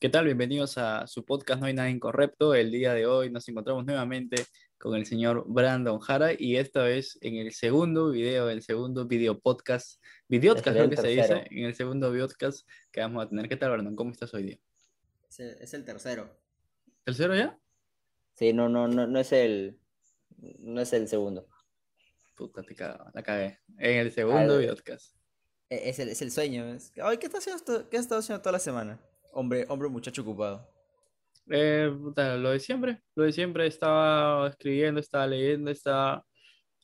¿Qué tal? Bienvenidos a su podcast No hay nada incorrecto. El día de hoy nos encontramos nuevamente con el señor Brandon Jara y esta vez en el segundo video, el segundo video podcast, videocast creo que se dice, en el segundo videocast que vamos a tener. ¿Qué tal, Brandon? ¿Cómo estás hoy día? Es el, tercero. ¿Tercero ya? Sí, no, no, no, no es el, no es el segundo. Puta, te cago, la cagué. En el segundo videocast. E, es el, es el sueño. Ay, ¿qué, estás haciendo, ¿Qué has estado haciendo toda la semana? Hombre, hombre, muchacho ocupado. Eh, lo de siempre, lo de siempre, estaba escribiendo, estaba leyendo, estaba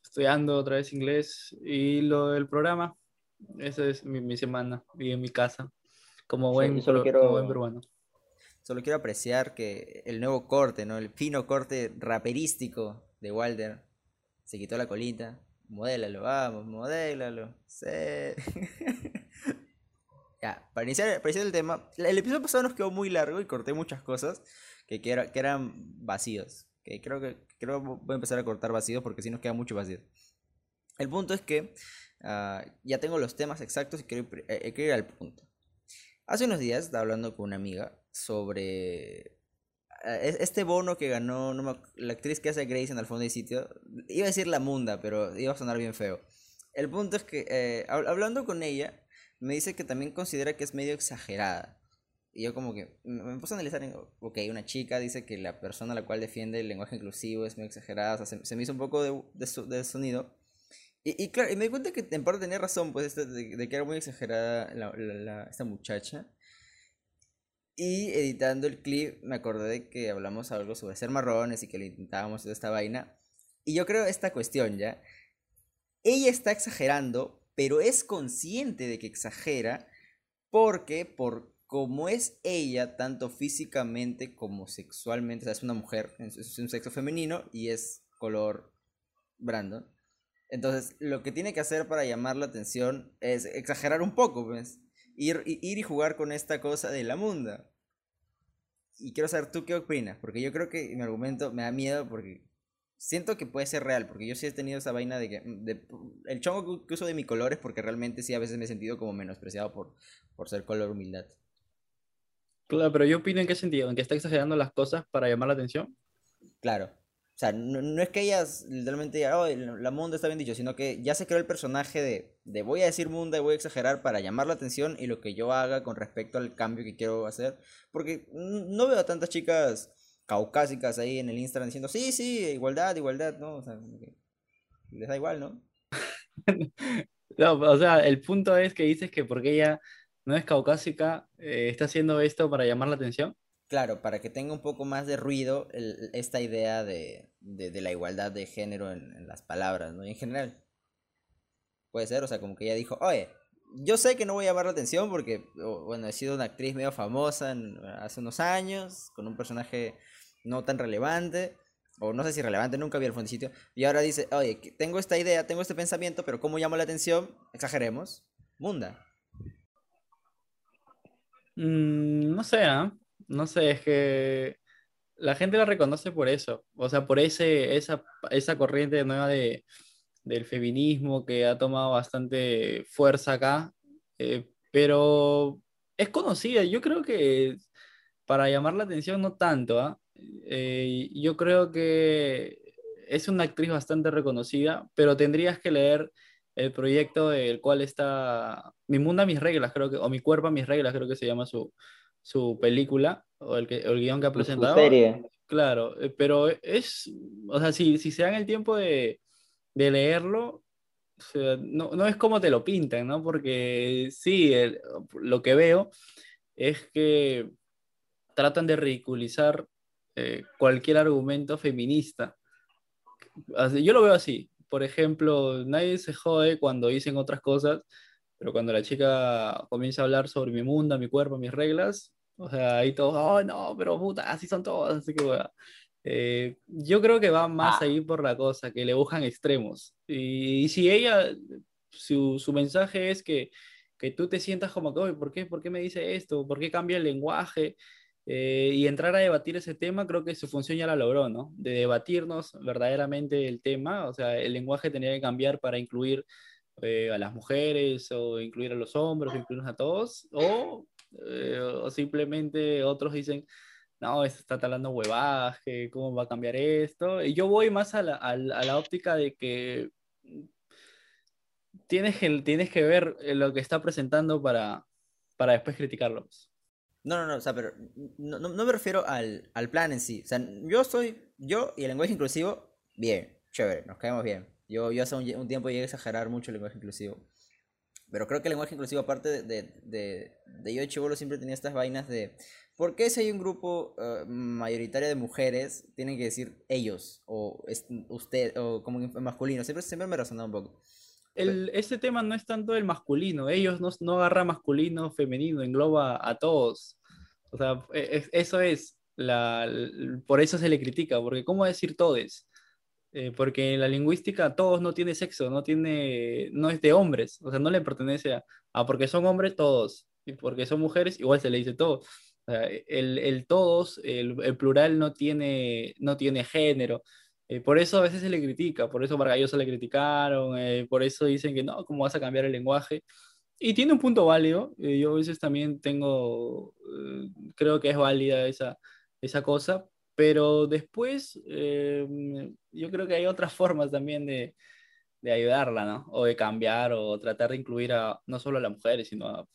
estudiando otra vez inglés y lo del programa, esa es mi, semana y en mi casa, como buen, solo quiero, buen peruano. Solo quiero apreciar que el nuevo corte, ¿no? El fino corte raperístico de Walter se quitó la colita. Modélalo, vamos, modélalo. Sí. Para iniciar, para el tema, el episodio pasado nos quedó muy largo y corté muchas cosas que, que, eran vacíos. Que creo que creo voy a empezar a cortar vacíos porque si nos queda mucho vacío. El punto es que ah, ya tengo los temas exactos y quiero, eh, quiero, ir al punto. Hace unos días estaba hablando con una amiga sobre ah, este bono que ganó la actriz que hace Grace en el fondo del sitio. Iba a decir la munda, pero iba a sonar bien feo. El punto es que eh, hablando con ella, me dice que también considera que es medio exagerada. Y yo como que me puse a analizar, ok, una chica dice que la persona a la cual defiende el lenguaje inclusivo es medio exagerada, o sea, se, me hizo un poco de, de, sonido. Y, y, claro, y me di cuenta que en parte tenía razón, pues, este, de, que era muy exagerada la, esta muchacha. Y editando el clip me acordé de que hablamos algo sobre ser marrones y que le intentábamos esta vaina. Y yo creo esta cuestión, ¿ya? Ella está exagerando pero es consciente de que exagera porque por como es ella, tanto físicamente como sexualmente, o sea, es una mujer, es un sexo femenino y es color Brandon. Entonces, lo que tiene que hacer para llamar la atención es exagerar un poco, pues. Ir, ir y jugar con esta cosa de la munda. Y quiero saber tú qué opinas, porque yo creo que mi argumento me da miedo porque siento que puede ser real, porque yo sí he tenido esa vaina de que de, el chongo que uso de mi color es porque realmente sí a veces me he sentido como menospreciado por, por ser color humildad. Claro, pero yo opino en qué sentido, en que está exagerando las cosas para llamar la atención. Claro. O sea, no, es que ellas literalmente digan, oh, la munda está bien dicho, sino que ya se creó el personaje de, de voy a decir munda y voy a exagerar para llamar la atención y lo que yo haga con respecto al cambio que quiero hacer. Porque no veo a tantas chicas caucásicas ahí en el Instagram diciendo, sí, sí, igualdad, igualdad, ¿no? O sea, les da igual, ¿no? no, o sea, el punto es que dices que porque ella no es caucásica, eh, está haciendo esto para llamar la atención. Claro, para que tenga un poco más de ruido esta idea de, la igualdad de género en, las palabras, ¿no? Y en general. Puede ser, o sea, como que ella dijo, oye, yo sé que no voy a llamar la atención porque, bueno, he sido una actriz medio famosa hace unos años, con un personaje no tan relevante, o no sé si relevante, nunca vi el sitio y ahora dice, oye, tengo esta idea, tengo este pensamiento, pero ¿cómo llamo la atención? Exageremos. Munda. Mm, no sé, ¿ah? no sé, es que la gente la reconoce por eso, o sea, por ese, esa, esa corriente nueva de, del feminismo que ha tomado bastante fuerza acá, eh, pero es conocida, yo creo que para llamar la atención no tanto, ¿ah? Eh, yo creo que es una actriz bastante reconocida, pero tendrías que leer el proyecto del cual está Mi Mundo a Mis Reglas, creo que, o Mi Cuerpo a Mis Reglas, creo que se llama su, su película, o el, que, el guion que ha presentado. serie. Claro, eh, pero es, o sea, si, si se dan el tiempo de, de leerlo, no, no, es como te lo pintan, ¿no? Porque sí, lo que veo es que tratan de ridiculizar eh, cualquier argumento feminista. Yo lo veo así. Por ejemplo, nadie se jode cuando dicen otras cosas, pero cuando la chica comienza a hablar sobre mi mundo, mi cuerpo, mis reglas, O sea, ahí todos, oh no, pero puta, así son todos, así que bueno. Eh, yo creo que va más Ah. ahí por la cosa, que le buscan extremos. Y, y si ella, su, su mensaje es que, que tú te sientas como que, "Oye, ¿por qué, ¿por qué me dice esto? ¿Por qué cambia el lenguaje? Eh, y entrar a debatir ese tema, creo que su función ya la logró, ¿no? De debatirnos verdaderamente el tema, o sea, el lenguaje tenía que cambiar para incluir eh, a las mujeres o incluir a los hombres, o incluirnos a todos, o, eh, o simplemente otros dicen, no, esto está talando huevadas, que cómo va a cambiar esto. Y yo voy más a la, a la- a la óptica de que tienes que, tienes que ver eh, lo que está presentando para, para después criticarlo. pues. No, no, no, o sea, pero no, no- no me refiero al, al plan en sí. O sea, yo soy, yo y el lenguaje inclusivo, bien, chévere, nos caemos bien. Yo, yo hace un, un tiempo llegué a exagerar mucho el lenguaje inclusivo. Pero creo que el lenguaje inclusivo, aparte de, de, de, de yo de chibolo, siempre tenía estas vainas de ¿por qué si hay un grupo eh, mayoritario de mujeres, tienen que decir ellos o es- usted o como masculino? Siempre, siempre me resonaba un poco. El, ese tema no es tanto el masculino, ellos no, no agarra masculino, femenino, engloba a todos. O sea, e- e- eso es, la, por eso se le critica, porque ¿cómo decir todes? Eh, porque en la lingüística todos no tiene sexo, no tiene, no es de hombres, o sea, no le pertenece a, a porque son hombres todos, y porque son mujeres igual se le dice todos. El, el todos, el, el plural no tiene, no tiene género. Eh, por eso a veces se le critica, por eso a Vargas Llosa le criticaron, eh, por eso dicen que no, ¿cómo vas a cambiar el lenguaje? Y tiene un punto válido, eh, yo a veces también tengo, eh, creo que es válida esa, esa cosa, pero después eh, yo creo que hay otras formas también de, de ayudarla, ¿no? O de cambiar o tratar de incluir a no solo a las mujeres, sino a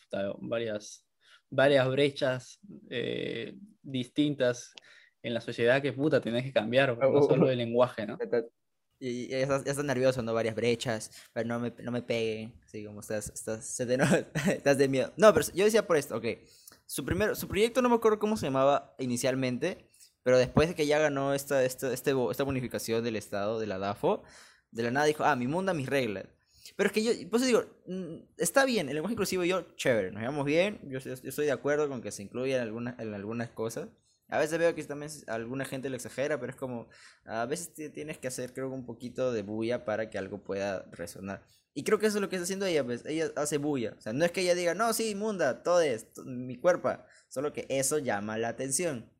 varias, varias brechas eh, distintas en la sociedad que puta tenés que cambiar, no solo el lenguaje, ¿no? Y ya estás, nervioso, ¿no? Varias brechas, pero no me, no me peguen, así como estás, estás, se te nota, estás de miedo. No, pero yo decía por esto, ok. Su, primer, su proyecto no me acuerdo cómo se llamaba inicialmente, pero después de que ya ganó esta, esta, este, esta bonificación del Estado, de la DAFO, de la nada dijo, ah, mi mundo, mis reglas. Pero es que yo, por eso digo, mm, está bien, el lenguaje inclusivo y yo, chévere, nos llevamos bien, yo, yo estoy de acuerdo con que se incluyan algunas, en algunas cosas. A veces veo que también alguna gente lo exagera, pero es como, a veces ti- tienes que hacer, creo un poquito de bulla para que algo pueda resonar. Y creo que eso es lo que está haciendo ella, pues, ella hace bulla. O sea, no es que ella diga, no, sí, munda, todo es, mi cuerpo, solo que eso llama la atención.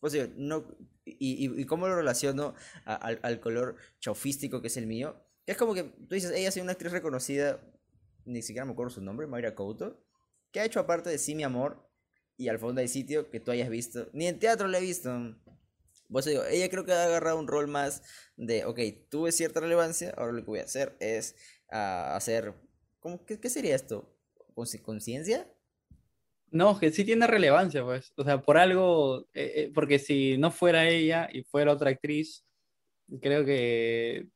Pues digo, no, y, y, y cómo lo relaciono al, al color chaufístico que es el mío, es como que tú dices, ella es una actriz reconocida, ni siquiera me acuerdo su nombre, Mayra Couto, que ha hecho aparte de Sí, mi amor, y al fondo hay sitio que tú hayas visto, ni en teatro la he visto. Pues digo, ella creo que ha agarrado un rol más de, ok, tuve cierta relevancia, ahora lo que voy a hacer es ah, hacer, ¿cómo, qué, qué sería esto? ¿Consci- ¿Conciencia? No, que sí tiene relevancia, pues. O sea, por algo, eh, eh, porque si no fuera ella y fuera otra actriz, creo que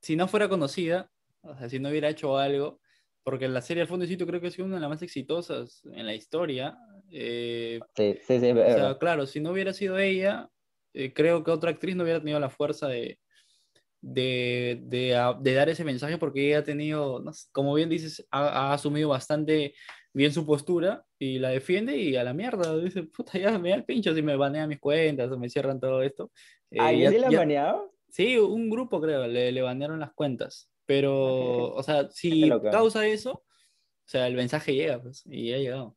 si no fuera conocida, o sea, si no hubiera hecho algo, porque la serie Al fondo sitio creo que ha sido una de las más exitosas en la historia. eh, Sí, sí, sí, o sea, claro, si no hubiera sido ella, eh, creo que otra actriz no hubiera tenido la fuerza de, de, de, de dar ese mensaje porque ella ha tenido, no sé, como bien dices, ha, ha asumido bastante bien su postura y la defiende y a la mierda, dice, puta, ya me da el pincho si me banean mis cuentas o me cierran todo esto. Eh, ¿A ya- sí la han baneado? Sí, un grupo creo, le, le banearon las cuentas, pero, o sea, si causa eso, o sea, el mensaje llega, pues, y ha llegado.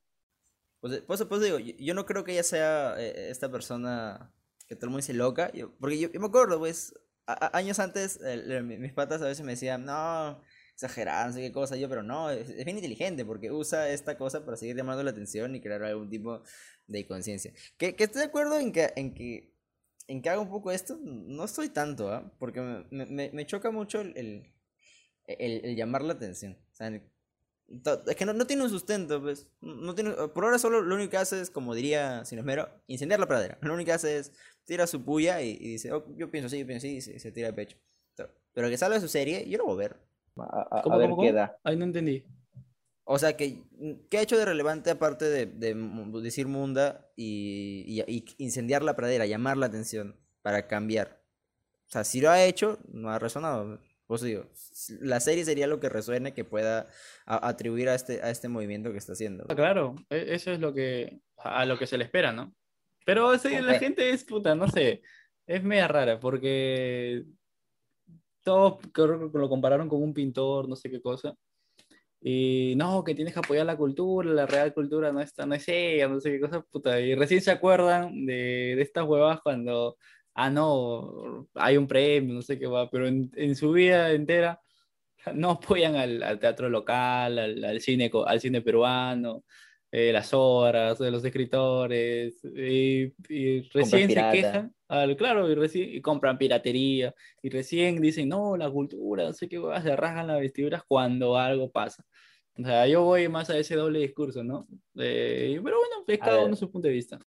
Pues, por eso, por eso digo, yo, yo no creo que ella sea eh, esta persona que todo el mundo dice loca, yo- porque yo, yo me acuerdo, pues, a- a- años antes, el- el- mi- mis patas a veces me decían, no, exagerado, no sé qué cosa, yo, pero no, es, es bien inteligente, porque usa esta cosa para seguir llamando la atención y crear algún tipo de conciencia. Que, que estoy de acuerdo en que, en que, en que haga un poco esto, no estoy tanto, ¿ah? Porque me, me- me, me choca mucho el, el, el- el llamar la atención. O sea, Es que no, no tiene un sustento, pues. No tiene, por ahora solo lo único que hace es, como diría Sin Esmero, incendiar la pradera. Lo único que hace es tira su puya y, y dice, "Oh, yo pienso así, yo pienso así, y se, se tira de pecho. Pero que salga de su serie, yo lo voy a ver. A, a- a ¿Cómo, ver cómo, qué cómo? da. Ay, no entendí. O sea, que, ¿qué ha hecho de relevante aparte de, de decir munda y, y- y incendiar la pradera, llamar la atención para cambiar? O sea, si lo ha hecho, no ha resonado. Por eso digo, la serie sería lo que resuene que pueda a- atribuir a este, a este movimiento que está haciendo. Ah, Claro, e- eso es lo que, a lo que se le espera, ¿no? Pero sí, la Ok. gente es puta, no sé, es media rara porque todos lo compararon con un pintor, no sé qué cosa. Y no, que tienes que apoyar la cultura, la real cultura no está, no es ella, no sé qué cosa, puta. Y recién se acuerdan de, de estas huevas cuando, ah, no, hay un premio, no sé qué va, pero en, en su vida entera no apoyan al, al teatro local, al, al cine, al cine peruano, eh, las obras de los escritores, y, y recién se quejan, al, claro, y, recién, y compran piratería, y recién dicen, no, la cultura, no sé qué, se rasgan las vestiduras cuando algo pasa. O sea, yo voy más a ese doble discurso, ¿no? Eh, pero bueno, es cada uno su punto de vista.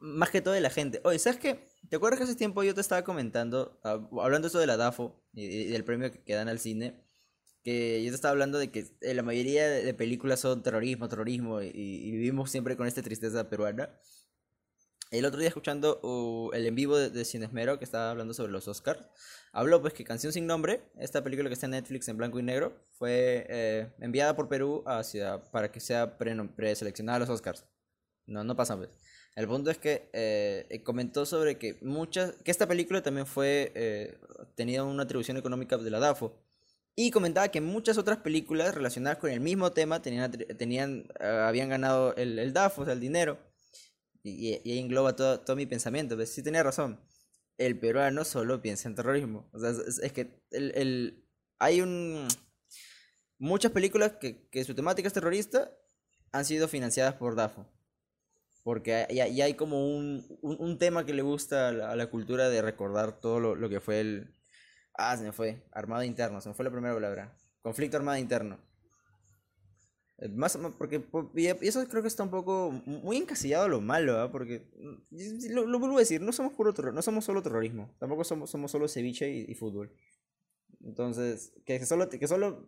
Más que todo de la gente. Oye, ¿sabes qué? ¿Te acuerdas que hace tiempo yo te estaba comentando, ah, hablando eso de la DAFO y, del premio que, dan al cine? Que yo te estaba hablando de que eh, la mayoría de, de películas son terrorismo, terrorismo, y, y vivimos siempre con esta tristeza peruana. El otro día escuchando uh, el en vivo de, de Cinesmero que estaba hablando sobre los Oscars, habló pues que Canción sin Nombre, esta película que está en Netflix en blanco y negro, fue eh, enviada por Perú hacia, para que sea pre- preseleccionada a los Oscars. No, no pasa pues. El punto es que eh, eh, comentó sobre que muchas, que esta película también fue, eh, tenía una atribución económica de la DAFO. Y comentaba que muchas otras películas relacionadas con el mismo tema tenían, tenían, habían ganado el, el DAFO, o sea, el dinero. Y, y- y ahí engloba todo, todo mi pensamiento. Pues sí tenía razón. El peruano solo piensa en terrorismo. O sea, es, que el, el- hay un... Muchas películas que, que su temática es terrorista han sido financiadas por DAFO. Porque ya hay como un, un, tema que le gusta a la, a la cultura de recordar todo lo, lo que fue el... Ah, se me fue. Armado interno, se me fue la primera palabra. Conflicto armado interno. Eh, Más, porque po- y eso creo que está un poco muy encasillado lo malo, ¿ah? Porque mm, lo, lo vuelvo a decir, no somos puro terror, no somos solo terrorismo, tampoco somos, somos solo ceviche y, y fútbol. Entonces, que solo, que solo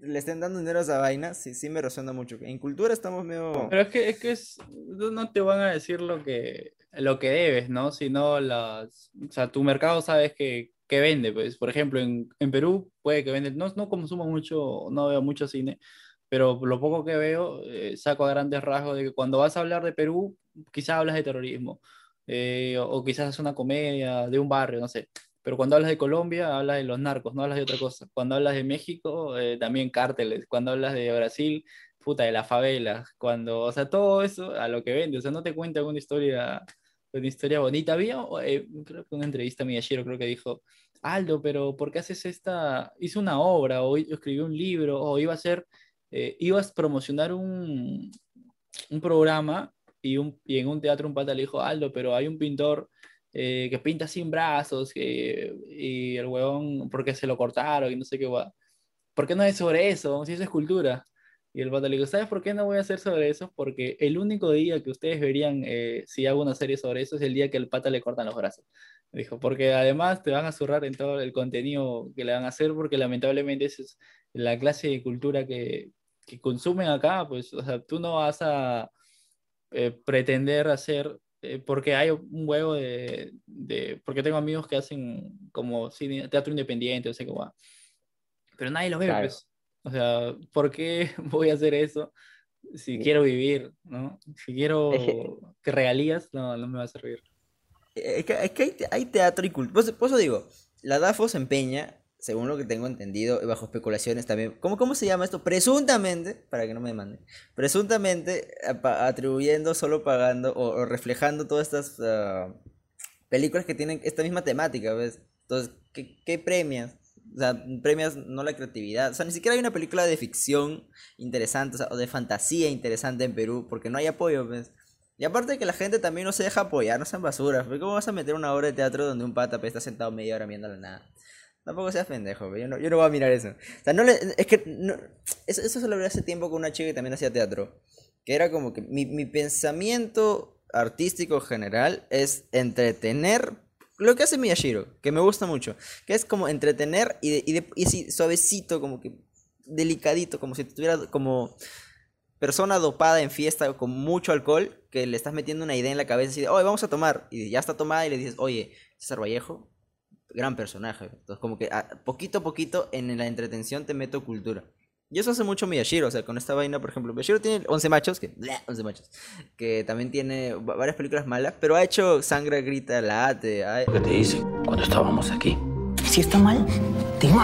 le estén dando dinero a esa vaina, sí, sí me resuena mucho. En cultura estamos medio... Pero es que, es que es, no te van a decir lo que, lo que debes, ¿no? Sino las, o sea, tu mercado sabes que, que vende, pues. Por ejemplo, en, en Perú puede que vende, no, no consumo mucho, no veo mucho cine, pero lo poco que veo, eh, saco a grandes rasgos de que cuando vas a hablar de Perú, quizás hablas de terrorismo, eh, o, quizás es una comedia de un barrio, no sé. Pero cuando hablas de Colombia, hablas de los narcos, no hablas de otra cosa. Cuando hablas de México, eh, también cárteles. Cuando hablas de Brasil, puta, de las favelas, cuando, o sea, todo eso a lo que vende, o sea, no te cuenta una historia, una historia bonita. Había, creo que una entrevista a Miyashiro, creo que dijo, Aldo, pero ¿por qué haces esta, hizo una obra, o escribió un libro, o iba a hacer, eh, ibas a promocionar un, un programa, y, un, y en un teatro un pata le dijo, Aldo, pero hay un pintor eh, que pinta sin brazos, que, y el huevón, porque se lo cortaron y no sé qué va. ¿Por qué no es sobre eso? Si eso es cultura. Y el pata le dijo, ¿sabes por qué no voy a hacer sobre eso? Porque el único día que ustedes verían eh, si hago una serie sobre eso es el día que el pata le cortan los brazos. Dijo, porque además te van a zurrar en todo el contenido que le van a hacer, porque lamentablemente esa es la clase de cultura que, que consumen acá, pues, o sea, tú no vas a eh, pretender hacer, eh, porque hay un huevo de, de, porque tengo amigos que hacen como cine, teatro independiente, o sea, que va. Pero nadie los ve, Claro. pues. O sea, ¿por qué voy a hacer eso si quiero vivir, no? Si quiero que regalías, no, no me va a servir. Es que, es que hay, hay teatro y cultura. Por eso digo, la DAFO se empeña, según lo que tengo entendido, y bajo especulaciones también. ¿Cómo, cómo se llama esto? Presuntamente, para que no me demanden, presuntamente apa- atribuyendo, solo pagando o, reflejando todas estas ah, películas que tienen esta misma temática, ¿ves? Entonces, ¿qué, qué premias? O sea, premias no la creatividad. O sea, ni siquiera hay una película de ficción interesante, o, sea, o de fantasía interesante en Perú, porque no hay apoyo, ¿ves? Y aparte de que la gente también no se deja apoyar, no sean basuras. ¿Cómo vas a meter una obra de teatro donde un pata pues, está sentado media hora viendo nada? Tampoco seas pendejo, pe, yo no, yo no voy a mirar eso. O sea, no le, es que eso, eso se lo hablé hace tiempo con una chica que también hacía teatro. Que era como que mi, mi pensamiento artístico general es entretener lo que hace Miyashiro, que me gusta mucho. Que es como entretener y, de- y, y suavecito, como que delicadito, como si tuviera como persona dopada en fiesta con mucho alcohol, que le estás metiendo una idea en la cabeza y de, oye, vamos a tomar. Y ya está tomada y le dices, oye, César Vallejo, gran personaje. Entonces, como que a- poquito a poquito en la entretención te meto cultura. Y eso hace mucho Miyashiro, o sea, con esta vaina, por ejemplo, Miyashiro tiene 11 machos, que, bleh, 11 machos, que también tiene va- varias películas malas, pero ha hecho Sangre Grita Late, ha- que te hice cuando estábamos aquí. Si está mal, digo.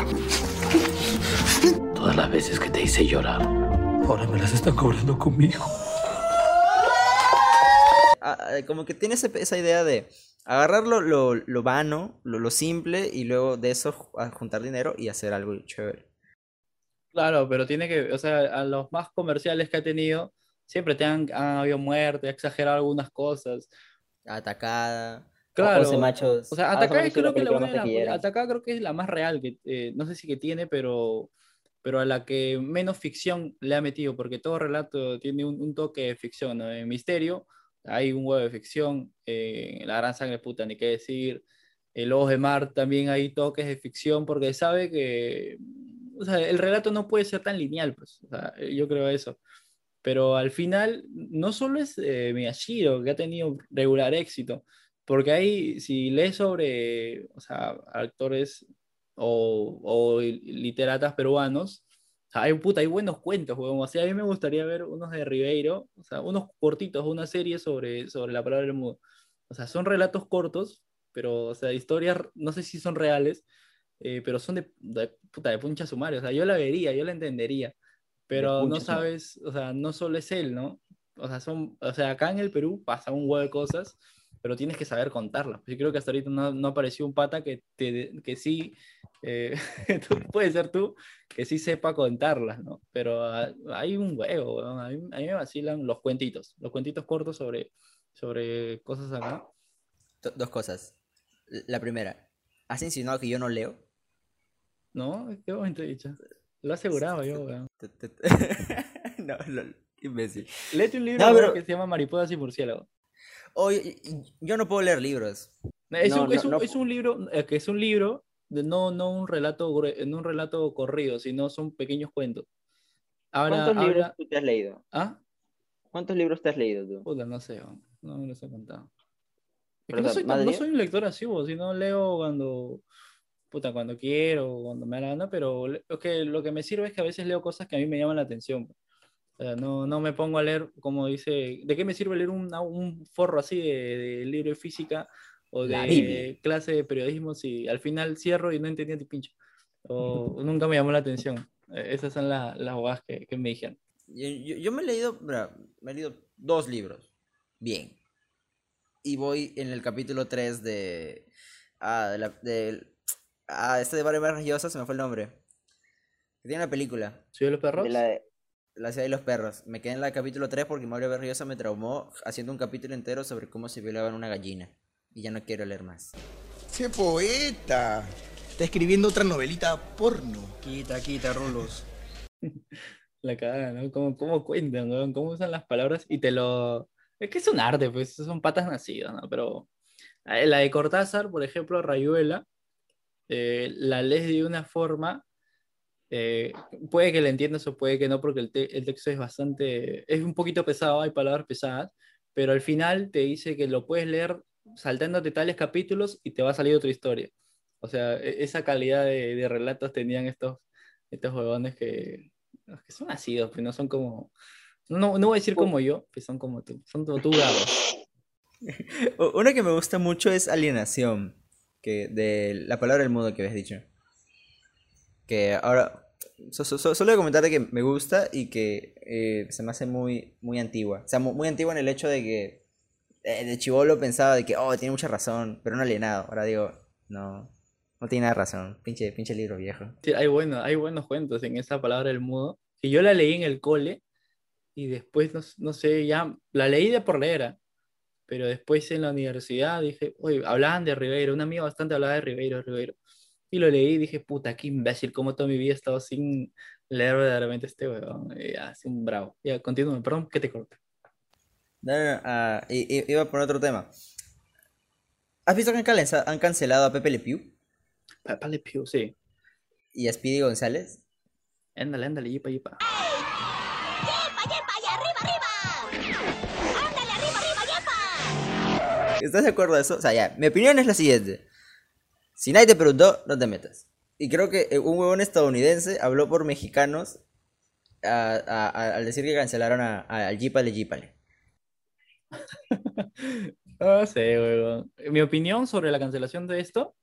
Todas las veces que te hice llorar. Ahora me las están cobrando conmigo. ah, ah, como que tiene esa idea de agarrar lo, lo, lo vano, lo, lo simple, y luego de eso juntar dinero y hacer algo chévere. Claro, pero tiene que, o sea, a los más comerciales que ha tenido, siempre te han, han habido muerte, ha exagerado algunas cosas. Atacada. Claro. 11 machos. O sea, Ah, es creo que la, de creo que es la más real, que eh, no sé si que tiene, pero, pero a la que menos ficción le ha metido, porque todo relato tiene un, un toque de ficción, ¿no? En Misterio hay un huevo de ficción, eh, La Gran Sangre, puta, ni qué decir. El Ojo de Mar también hay toques de ficción, porque sabe que sea, el relato no puede ser tan lineal, pues, sea, yo creo eso. Pero al final, no solo es eh, Miyashiro, que ha tenido regular éxito, porque ahí, si lees sobre, o sea, actores o, o literatas peruanos, sea, hay, puta, hay buenos cuentos, weón. O sea, a mí me gustaría ver unos de Ribeiro, o sea, unos cortitos, una serie sobre, sobre la palabra del mudo. O sea, son relatos cortos, pero, o sea, historias, no sé si son reales, eh, pero son de, de, puta, de puncha sumaria. O sea, yo la vería, yo la entendería, pero no sabes, o sea, no solo es él, ¿no? O sea, son, o sea, acá en el Perú pasa un huevo de cosas, pero tienes que saber contarlas. Yo creo que hasta ahorita no, no apareció un pata que, te, que sí, eh, puede ser tú, que sí sepa contarlas, ¿no? Pero ah, hay un huevo, weón. A mí, a mí me vacilan los cuentitos, los cuentitos cortos sobre, sobre cosas acá. Do- dos cosas. La primera, ¿has insinuado que yo no leo? ¿No? ¿Qué momento he dicho? Lo he asegurado yo, weón. No, lol, imbécil. Léete un libro No, pero- que se llama Mariposas y Murciélagos. Oye, yo no puedo leer libros. Es, No, un, es, no, un, no. es un libro, que es un libro, de no, no un relato, no un relato corrido, sino son pequeños cuentos. Ahora, ¿Cuántos libros habla- tú te has leído? ¿Ah? ¿Cuántos libros te has leído tú? Puta, no sé, no me los he contado. Es que no, soy, tan- ¿más de no soy un lector asiduo, sino leo cuando, puta, cuando quiero, cuando me gana, pero lo que, lo que me sirve es que a veces leo cosas que a mí me llaman la atención. O sea, no, no me pongo a leer, como dice, ¿de qué me sirve leer una- un forro así de, de libro de física o La de clase de periodismo si al final cierro y no entendía ni pincho? O nunca me llamó la atención. Eh, Esas son la- las bobadas que, que me dijeron. Yo, yo- yo me he leído, bra, me he leído dos libros. Bien. Y voy en el capítulo 3 de... Ah, de la, del- ah, este de Barrio Más Llosa, se me fue el nombre. Que tiene una película. ¿Soy de los perros? De la de- La ciudad de los perros. Me quedé en el capítulo 3 porque Mario Berriosa me traumó haciendo un capítulo entero sobre cómo se violaban una gallina. Y ya no quiero leer más. ¡Qué poeta! Está escribiendo otra novelita porno. Quita, quita, Rulos. La cagada, ¿no? ¿Cómo, cómo cuentan, weón? ¿Cómo usan las palabras? Y te lo... Es que es un arte, pues, son patas nacidas, ¿no? Pero la de Cortázar, por ejemplo, Rayuela, eh, la lees de una forma, eh, puede que la entiendas o puede que no, porque el, te- el texto es bastante, es un poquito pesado, hay palabras pesadas, pero al final te dice que lo puedes leer saltándote tales capítulos y te va a salir otra historia. O sea, e- esa calidad de, de relatos tenían estos, estos huevones que, que son nacidos, pues no son como, no, no voy a decir como yo, que son como tú, son como tú. U- Una que me gusta mucho es alienación. Que de la palabra del mudo que habías dicho. Que ahora. so- so- so- solo voy a comentar de que me gusta y que eh, se me hace muy, muy antigua. O sea, mu- muy, antigua en el hecho de que. Eh, de chivolo pensaba de que, oh, tiene mucha razón, pero no alienado. Ahora digo, no. No tiene nada razón. Pinche, pinche libro viejo. Sí, hay, bueno, hay buenos cuentos en esa palabra del mudo, que yo la leí en el cole y después, no, no sé, ya la leí de por leer, ¿ah? pero después en la universidad dije, oye, hablaban de Ribeiro, un amigo bastante hablaba de Ribeiro, Ribeiro, y lo leí y dije, puta, qué imbécil, cómo toda mi vida he estado sin leer verdaderamente este weón, y así un bravo. Ya, continúe, perdón que te corte. No, no, no, ah, iba por otro tema. ¿Has visto que han, cancelado a Pepe Le Pew Papá Le Pew, sí. y a Speedy González? Ándale, ándale, yipa, yipa. ¿eh? ¿Estás de acuerdo de eso? O sea, ya, mi opinión es la siguiente. Si nadie te preguntó, no te metas. Y creo que eh, un huevón estadounidense habló por mexicanos a- a- a- al decir que cancelaron a, a- al Jeepale Jeepale. No sé, weón. Mi opinión sobre la cancelación de esto,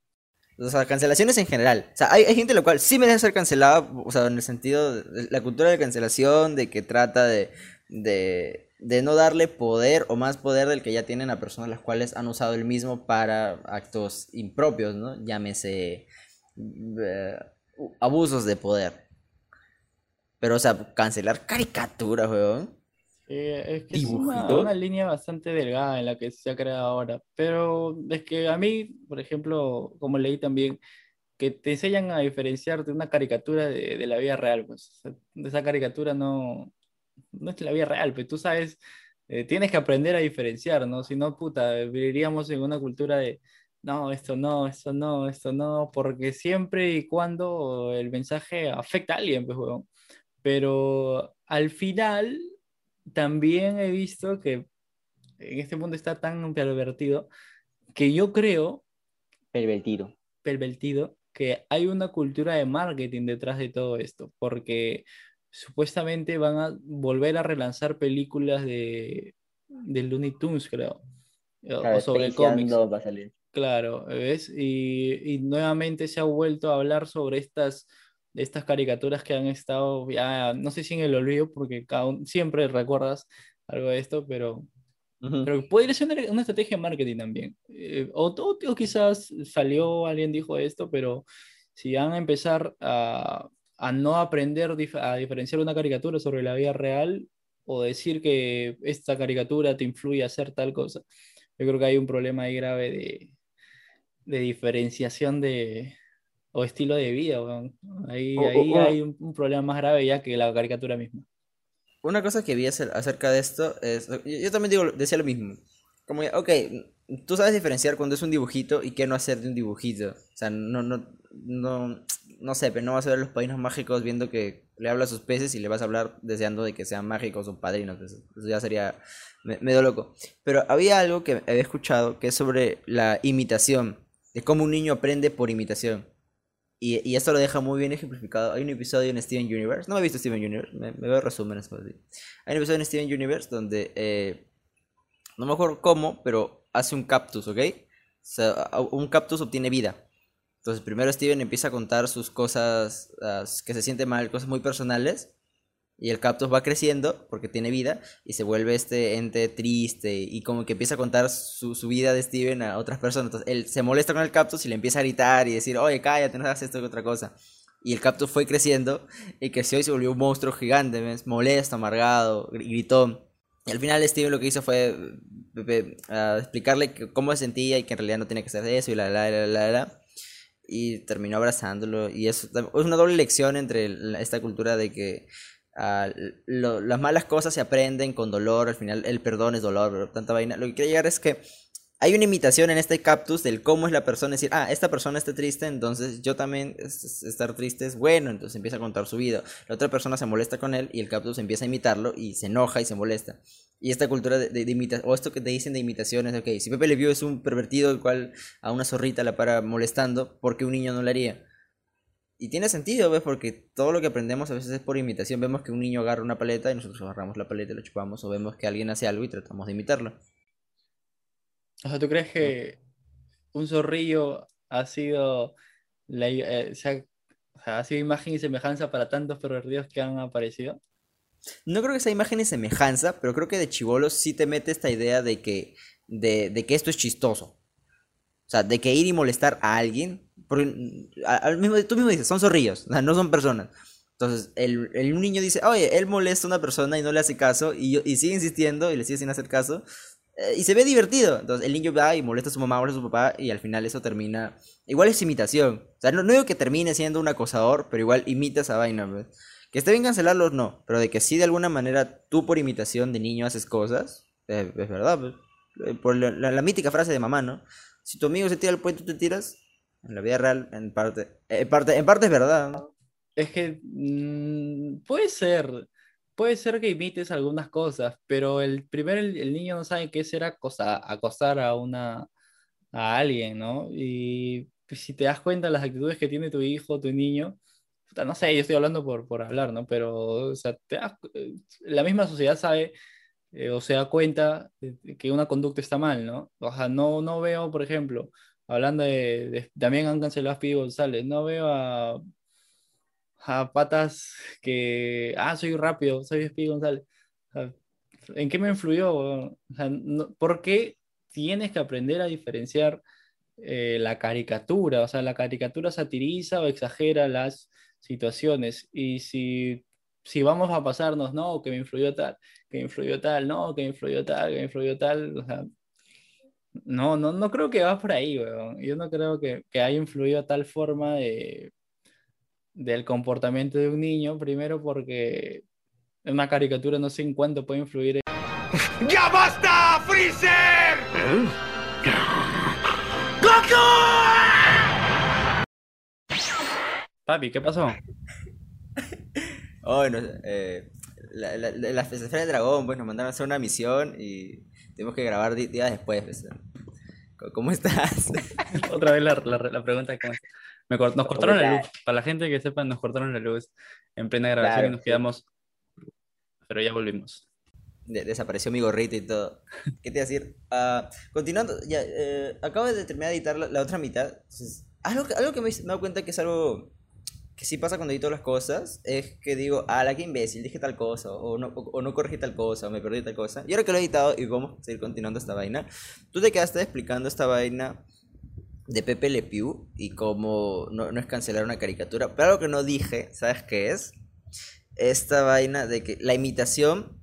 O sea, cancelaciones en general. O sea, hay, hay gente la cual sí merece ser cancelada, o sea, en el sentido de la cultura de cancelación, de que trata de, de, de no darle poder o más poder del que ya tienen a personas las cuales han usado el mismo para actos impropios, ¿no? Llámese eh, abusos de poder. Pero, o sea, cancelar caricaturas, weón. Eh, es que es una, ¿Dibujito? una línea bastante delgada en la que se ha creado ahora. Pero es que a mí, por ejemplo, como leí también, que te enseñan a diferenciar de una caricatura de, de la vida real, pues. Esa caricatura no, no es la vida real, pues tú sabes, eh, tienes que aprender a diferenciar, ¿no? Si no, puta, viviríamos en una cultura de, no, esto no, esto no, esto no, porque siempre y cuando el mensaje afecta a alguien, pues. Pero al final también he visto que en este mundo está tan pervertido que yo creo, Pervertido. pervertido, que hay una cultura de marketing detrás de todo esto, porque supuestamente van a volver a relanzar películas de, de Looney Tunes, creo, Claro, o sobre cómics. Jam 2 va a salir. Claro, ¿ves? Y, y nuevamente se ha vuelto a hablar sobre estas, estas caricaturas que han estado ya, no sé si en el olvido, porque cada un- siempre recuerdas algo de esto, pero, pero podría ser una, una estrategia de marketing también. Eh, o, o- o quizás salió, alguien dijo esto, pero si van a empezar a, a no aprender dif- a diferenciar una caricatura sobre la vida real, o decir que esta caricatura te influye a hacer tal cosa, yo creo que hay un problema ahí grave de, de diferenciación de, o estilo de vida. weón. Ahí, ahí hay un, un problema más grave ya que la caricatura misma. Una cosa que vi acer- acerca de esto es. Yo, yo también digo, decía lo mismo. Como, ok, tú sabes diferenciar cuando es un dibujito y qué no hacer de un dibujito. O sea, no, no, no, no sé, pero no vas a ver los padrinos mágicos viendo que le habla a sus peces y le vas a hablar deseando de que sean mágicos o padrinos. pues, Eso ya sería me- medio loco. Pero había algo que había escuchado que es sobre la imitación, de cómo un niño aprende por imitación. Y, y esto lo deja muy bien ejemplificado. Hay un episodio en Steven Universe. No me he visto Steven Universe, me, veo resúmenes. Hay un episodio en Steven Universe donde eh, no me acuerdo cómo, pero hace un cactus, ¿ok? O sea, un cactus obtiene vida. Entonces, primero Steven empieza a contar sus cosas que se siente mal, cosas muy personales. Y el cactus va creciendo porque tiene vida y se vuelve este ente triste y como que empieza a contar su, su vida de Steven a otras personas. Entonces él se molesta con el cactus y le empieza a gritar y decir, oye, cállate, no hagas esto que otra cosa. Y el cactus fue creciendo y creció y se volvió un monstruo gigante, ¿ves? molesto, amargado, gr- gritón. Y al final Steven lo que hizo fue ah, explicarle cómo se sentía y que en realidad no tenía que ser eso y la la la la la. Y terminó abrazándolo. Y tam- es una doble lección entre esta cultura de que ah, las malas cosas se aprenden con dolor. Al final el perdón es dolor, tanta vaina. Lo que quiero llegar es que hay una imitación en este cactus del cómo es la persona. Decir, ah, esta persona está triste, entonces yo también es- es- estar triste es bueno. Entonces empieza a contar su vida. La otra persona se molesta con él y el cactus empieza a imitarlo y se enoja y se molesta. Y esta cultura de, de, de imita- o esto que te dicen de imitaciones, ok, si Pepe Le Pew es un pervertido el cual a una zorrita la para molestando, ¿por qué un niño no lo haría? Y tiene sentido, ¿ves? Porque todo lo que aprendemos a veces es por imitación. Vemos que un niño agarra una paleta y nosotros agarramos la paleta y lo chupamos, o vemos que alguien hace algo y tratamos de imitarlo. O sea, ¿tú crees que un zorrillo ha sido, la, eh, se ha, o sea, ha sido imagen y semejanza para tantos pervertidos que han aparecido? No creo que sea imagen y semejanza, pero creo que de chivolos sí te mete esta idea de que, de, de que esto es chistoso. O sea, de que ir y molestar a alguien. Porque mm, al mismo, tú mismo dices, son zorrillos, no son personas. Entonces, el, el- niño dice, oye, él molesta a una persona y no le hace caso, y, y sigue insistiendo y le sigue sin hacer caso, eh, y se ve divertido. Entonces, el niño va y molesta a su mamá, molesta a su papá, y al final eso termina. Igual es imitación. O sea, no, no digo que termine siendo un acosador, pero igual imita esa vaina, pues. Que esté bien cancelarlos, no. Pero de que sí, de alguna manera, tú por imitación de niño haces cosas, eh, es verdad, pues. Eh, Por la, la- la mítica frase de mamá, ¿no? Si tu amigo se tira al puente, tú te tiras. En la vida real, en parte, en parte, en parte es verdad. ¿no? Es que mm, puede ser, puede ser que imites algunas cosas, pero el primero el, el niño no sabe qué es ser acosa- acosar a una a alguien, ¿no? Y pues, si te das cuenta de las actitudes que tiene tu hijo, tu niño, no sé, yo estoy hablando por, por hablar, ¿no? Pero, o sea, te das- eh, la misma sociedad sabe eh, o se da cuenta que una conducta está mal, ¿no? O sea, no, no veo, por ejemplo, hablando de, también han cancelado a Speedy González, no veo a, a patas que, ah, soy rápido, soy Speedy González. ¿en qué me influyó? O ¿por qué tienes que aprender a diferenciar eh, la caricatura? O sea, la caricatura satiriza o exagera las situaciones. Y si, si vamos a pasarnos, no, que me influyó tal, que me influyó tal, no, que me influyó tal, que me influyó tal, o sea, no, no, no creo que va por ahí, weón. Yo no creo que, que haya influido a tal forma de, del comportamiento de un niño, primero porque una caricatura no sé en cuánto puede influir. en- ¡Ya basta, Freezer! Papi, ¿qué pasó? Oh, no, eh, la, la, la, la Esfera del Dragón, pues nos mandaron a hacer una misión y tuvimos que grabar días después. pues. ¿Cómo- ¿Cómo estás? Otra vez la, la, la pregunta que me cort- nos cortaron la luz. Para la gente que sepa, nos cortaron la luz en plena grabación y nos sí. quedamos. Pero ya volvimos. De- desapareció mi gorrito y todo. ¿Qué te iba a decir? Ah, continuando, ya, eh, acabo de terminar de editar la, la otra mitad. Entonces, algo, algo que me he dado cuenta que es algo que sí pasa cuando edito las cosas es que digo, ah, la que imbécil, dije tal cosa, o no, o, no corregí tal cosa, o me perdí tal cosa. Y ahora que lo he editado y vamos a seguir continuando esta vaina, tú te quedaste explicando esta vaina de Pepe Le Pew y cómo no, no es cancelar una caricatura. Pero algo que no dije, ¿sabes qué es? Esta vaina de que la imitación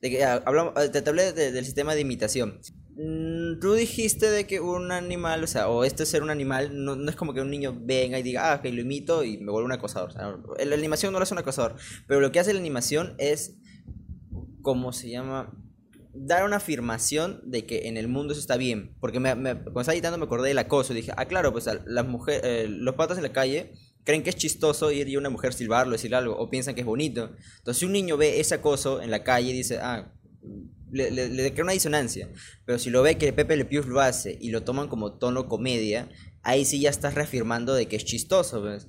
de que ah, hablamos, ah, te, hablé de- del sistema de imitación. Mm, Tú dijiste de que un animal, o sea, o este ser un animal, no, no es como que un niño venga y diga, ah, que lo imito y me vuelvo un acosador. O la animación no lo hace un acosador. Pero lo que hace la animación es, ¿cómo se llama? Dar una afirmación de que en el mundo eso está bien. Porque me, cuando estaba editando me acordé del acoso. Dije, ah, claro, pues las mujeres, los patas en la calle creen que es chistoso ir y una mujer silbarlo, decir algo, o piensan que es bonito. Entonces, si un niño ve ese acoso en la calle, dice, ah, le, le, le crea una disonancia. Pero si lo ve que Pepe Le Pew lo hace y lo toman como tono comedia, ahí sí ya estás reafirmando de que es chistoso, ¿ves?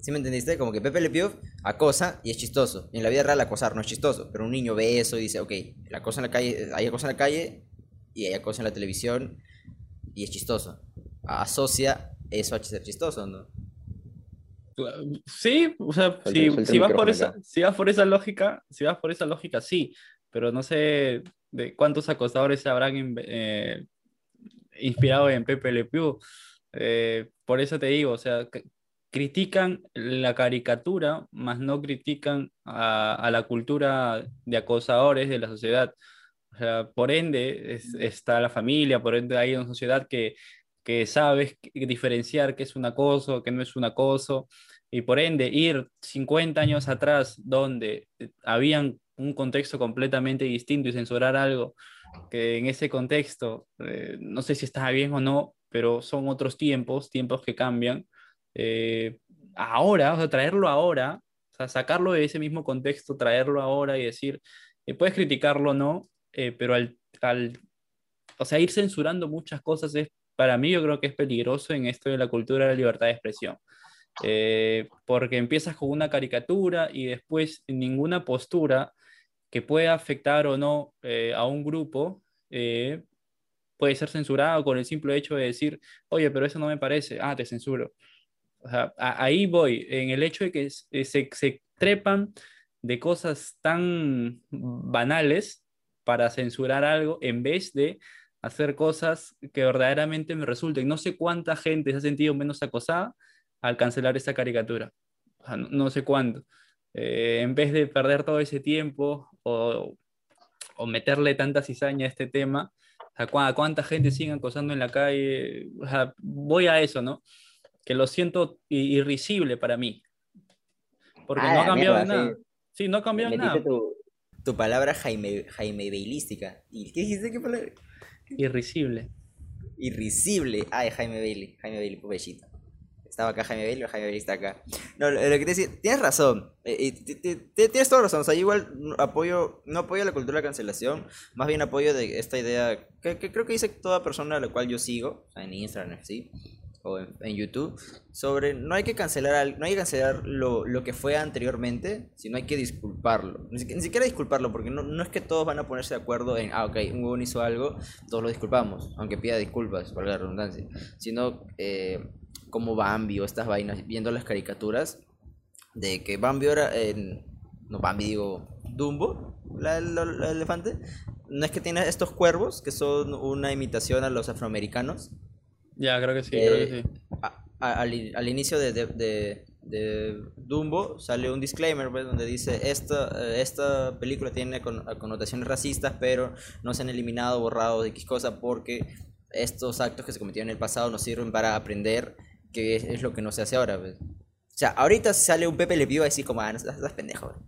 ¿Sí me entendiste? Como que Pepe Le Pew acosa y es chistoso. Y en la vida real acosar no es chistoso. Pero un niño ve eso y dice, ok, el acoso en la calle, hay acoso en la calle y hay acoso en la televisión y es chistoso. Asocia eso a ser chistoso, ¿no? Sí, o sea, Suelta- si, suelta si vas por esa, si vas por esa lógica, si vas por esa lógica, sí, pero no sé de cuántos acosadores se habrán eh, inspirado en Pepe Le Pew. Eh, por eso te digo, o sea, critican la caricatura, más no critican a, a la cultura de acosadores de la sociedad. O sea, por ende es- está la familia, por ende hay una sociedad que, que sabes que- diferenciar qué es un acoso, qué no es un acoso, y por ende ir 50 años atrás donde eh, habían un contexto completamente distinto y censurar algo que en ese contexto, eh, no sé si está bien o no, pero son otros tiempos, tiempos que cambian. Eh, ahora, o sea, traerlo ahora, o sea, sacarlo de ese mismo contexto, traerlo ahora y decir, eh, puedes criticarlo o no, eh, pero al, al, o sea, ir censurando muchas cosas es, para mí yo creo que es peligroso en esto de la cultura de la libertad de expresión. Porque empiezas con una caricatura y después ninguna postura que pueda afectar o no eh, a un grupo eh, puede ser censurado con el simple hecho de decir, oye, pero eso no me parece, ah, te censuro. O sea, ahí voy, en el hecho de que eh, se, se trepan de cosas tan banales para censurar algo en vez de hacer cosas que verdaderamente me resulten. No sé cuánta gente se ha sentido menos acosada al cancelar esta caricatura. O sea, no, no sé cuánto. Eh, en vez de perder todo ese tiempo o, o meterle tanta cizaña a este tema, ¿cuá- ¿cuánta gente sigue acosando en la calle? O sea, voy a eso, ¿no? Que lo siento irrisible para mí. Porque Ah, no ha la cambiado mierda, nada. sí. Sí, no ha cambiado nada. tu... Tu palabra Jaime, Jaime Bailística. ¿Y qué dijiste? ¿Qué palabra? Irrisible. Irrisible. Ay, Jaime Bailey. Jaime Bailey, pobrecito. Estaba acá Jaime Bailey, o Jaime Bailey está acá. No, lo, que te decía, tienes razón. eh, ti- ti- ti- tienes toda razón. O sea, igual apoyo, no apoyo la cultura de la cancelación, más bien apoyo de esta idea que, creo que dice toda persona a la cual yo sigo, en Instagram, ¿sí? o en, YouTube sobre no hay que cancelar no hay que cancelar lo, lo que fue anteriormente, sino hay que disculparlo. Ni, siquiera- ni siquiera disculparlo, porque no, no es que todos van a ponerse de acuerdo en, ah, ok, un huevón hizo algo, todos lo disculpamos, aunque pida disculpas, valga la redundancia. Sino eh, como Bambi o estas vainas, viendo las caricaturas, de que Bambi ahora, en- no Bambi digo, Dumbo, la, la- la elefante, no es que tiene estos cuervos que son una imitación a los afroamericanos. Ya, creo que sí, Eh, creo que sí. a- a- al, al inicio de, de, de- de Dumbo sale un disclaimer pues, donde dice esta, eh, esta película tiene con- connotaciones racistas pero no se han eliminado, borrado de X cosa porque estos actos que se cometieron en el pasado nos sirven para aprender qué es, es lo que no se hace ahora. pues. O sea, ahorita sale un Pepe Le Pew a decir como, ah, no estás, pendejo. bro".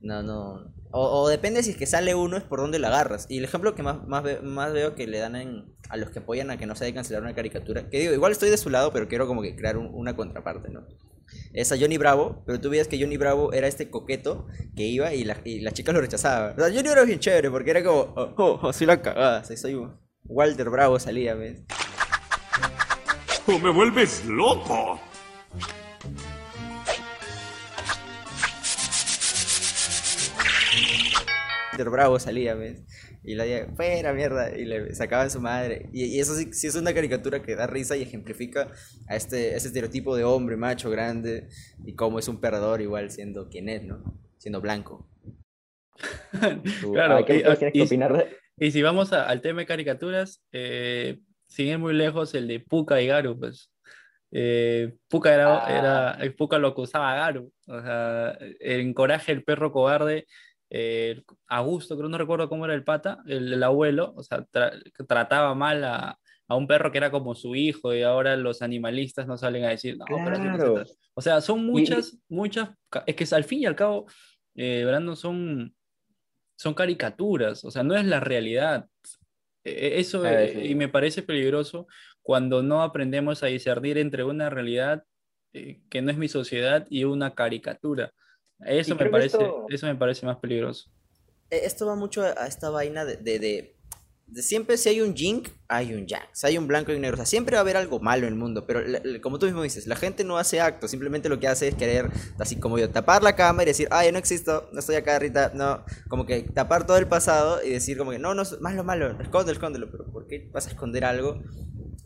No, no. O, o depende si es que sale uno, es por dónde la agarras. Y el ejemplo que más, más, ve- más veo que le dan en- a los que apoyan a que no se haya cancelar una caricatura, que digo, igual estoy de su lado, pero quiero como que crear un- una contraparte, ¿no? Es a Johnny Bravo, pero tú veías que Johnny Bravo era este coqueto que iba y, la, y las chicas lo rechazaban. O sea, Johnny era bien chévere porque era como, oh, oh, oh, soy la cagada, soy, soy Walter Bravo salía, ¿ves? ¡O me vuelves loco! Bravo salía, ¿ves? Y la decía, fuera mierda, y le sacaban su madre. Y, y eso sí, sí es una caricatura que da risa y ejemplifica a este, ese estereotipo de hombre macho grande y cómo es un perdedor igual siendo quien es, ¿no? Siendo blanco. Tú- Claro, Ah, ¿Qué y- tienes que y- opinar de- Y si vamos a- al tema de caricaturas, eh, sin ir muy lejos, el de Puka y Garu, pues. Eh, Puka, era, Ah. era, Puka lo acusaba a Garu. O sea, en Coraje, el perro cobarde, eh, Augusto, creo no recuerdo cómo era el pata, el, el abuelo, o sea, tra- trataba mal a, a un perro que era como su hijo y ahora los animalistas no salen a decir, no, pero Claro. trata". O sea, son muchas, muchas, es que al fin y al cabo, eh, Brandon, son, son caricaturas, o sea, no es la realidad. E- e- Eso, Ah, eh, sí. y me parece peligroso cuando no aprendemos a discernir entre una realidad eh, que no es mi sociedad y una caricatura. Eso me parece, esto- eso me parece más peligroso. Eh, Esto va mucho a esta vaina de, de, de- de siempre si hay un yin, hay un yang. Si hay un blanco y un negro. O sea, siempre va a haber algo malo en el mundo. Pero como tú mismo dices, la gente no hace actos. Simplemente lo que hace es querer, así como yo, tapar la cámara y decir, yo no existo, no estoy acá, Rita. No, como que tapar todo el pasado y decir como que, no, no, malo, malo, escóndelo, escóndelo. Pero ¿por qué vas a esconder algo?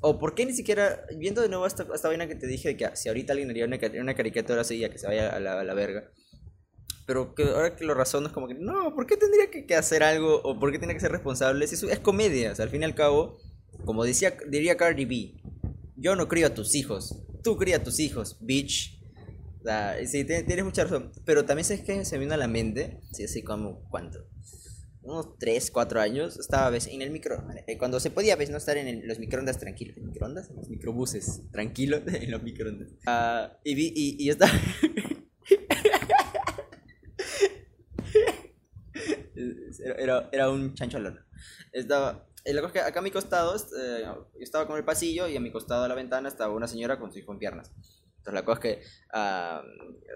O por qué ni siquiera, viendo de nuevo esta, esta vaina que te dije, de que si ahorita alguien haría una, una caricatura así, ya que se vaya a la, a la verga. Pero que ahora que lo razono es como que, no, ¿por qué tendría que, hacer algo? ¿O por qué tiene que ser responsable? Si es, es comedia, o sea, al fin y al cabo, como decía, diría Cardi B, yo no crío a tus hijos, tú cría a tus hijos, bitch. O sea, sí, tienes, mucha razón. Pero también sabes que se me vino a la mente, sí, así como, ¿cuánto? Unos 3, 4 años, estaba ves, en el micro, eh, cuando se podía ves, no estar en el- los microondas tranquilos, ¿en microondas? En los microbuses, tranquilo, en los microondas. Ah, y vi, y, y yo estaba... Era, era, un chancholón. Estaba. La cosa es que acá a mi costado, eh, yo estaba con el pasillo y a mi costado de la ventana estaba una señora con su hijo en piernas. Entonces la cosa es que ah,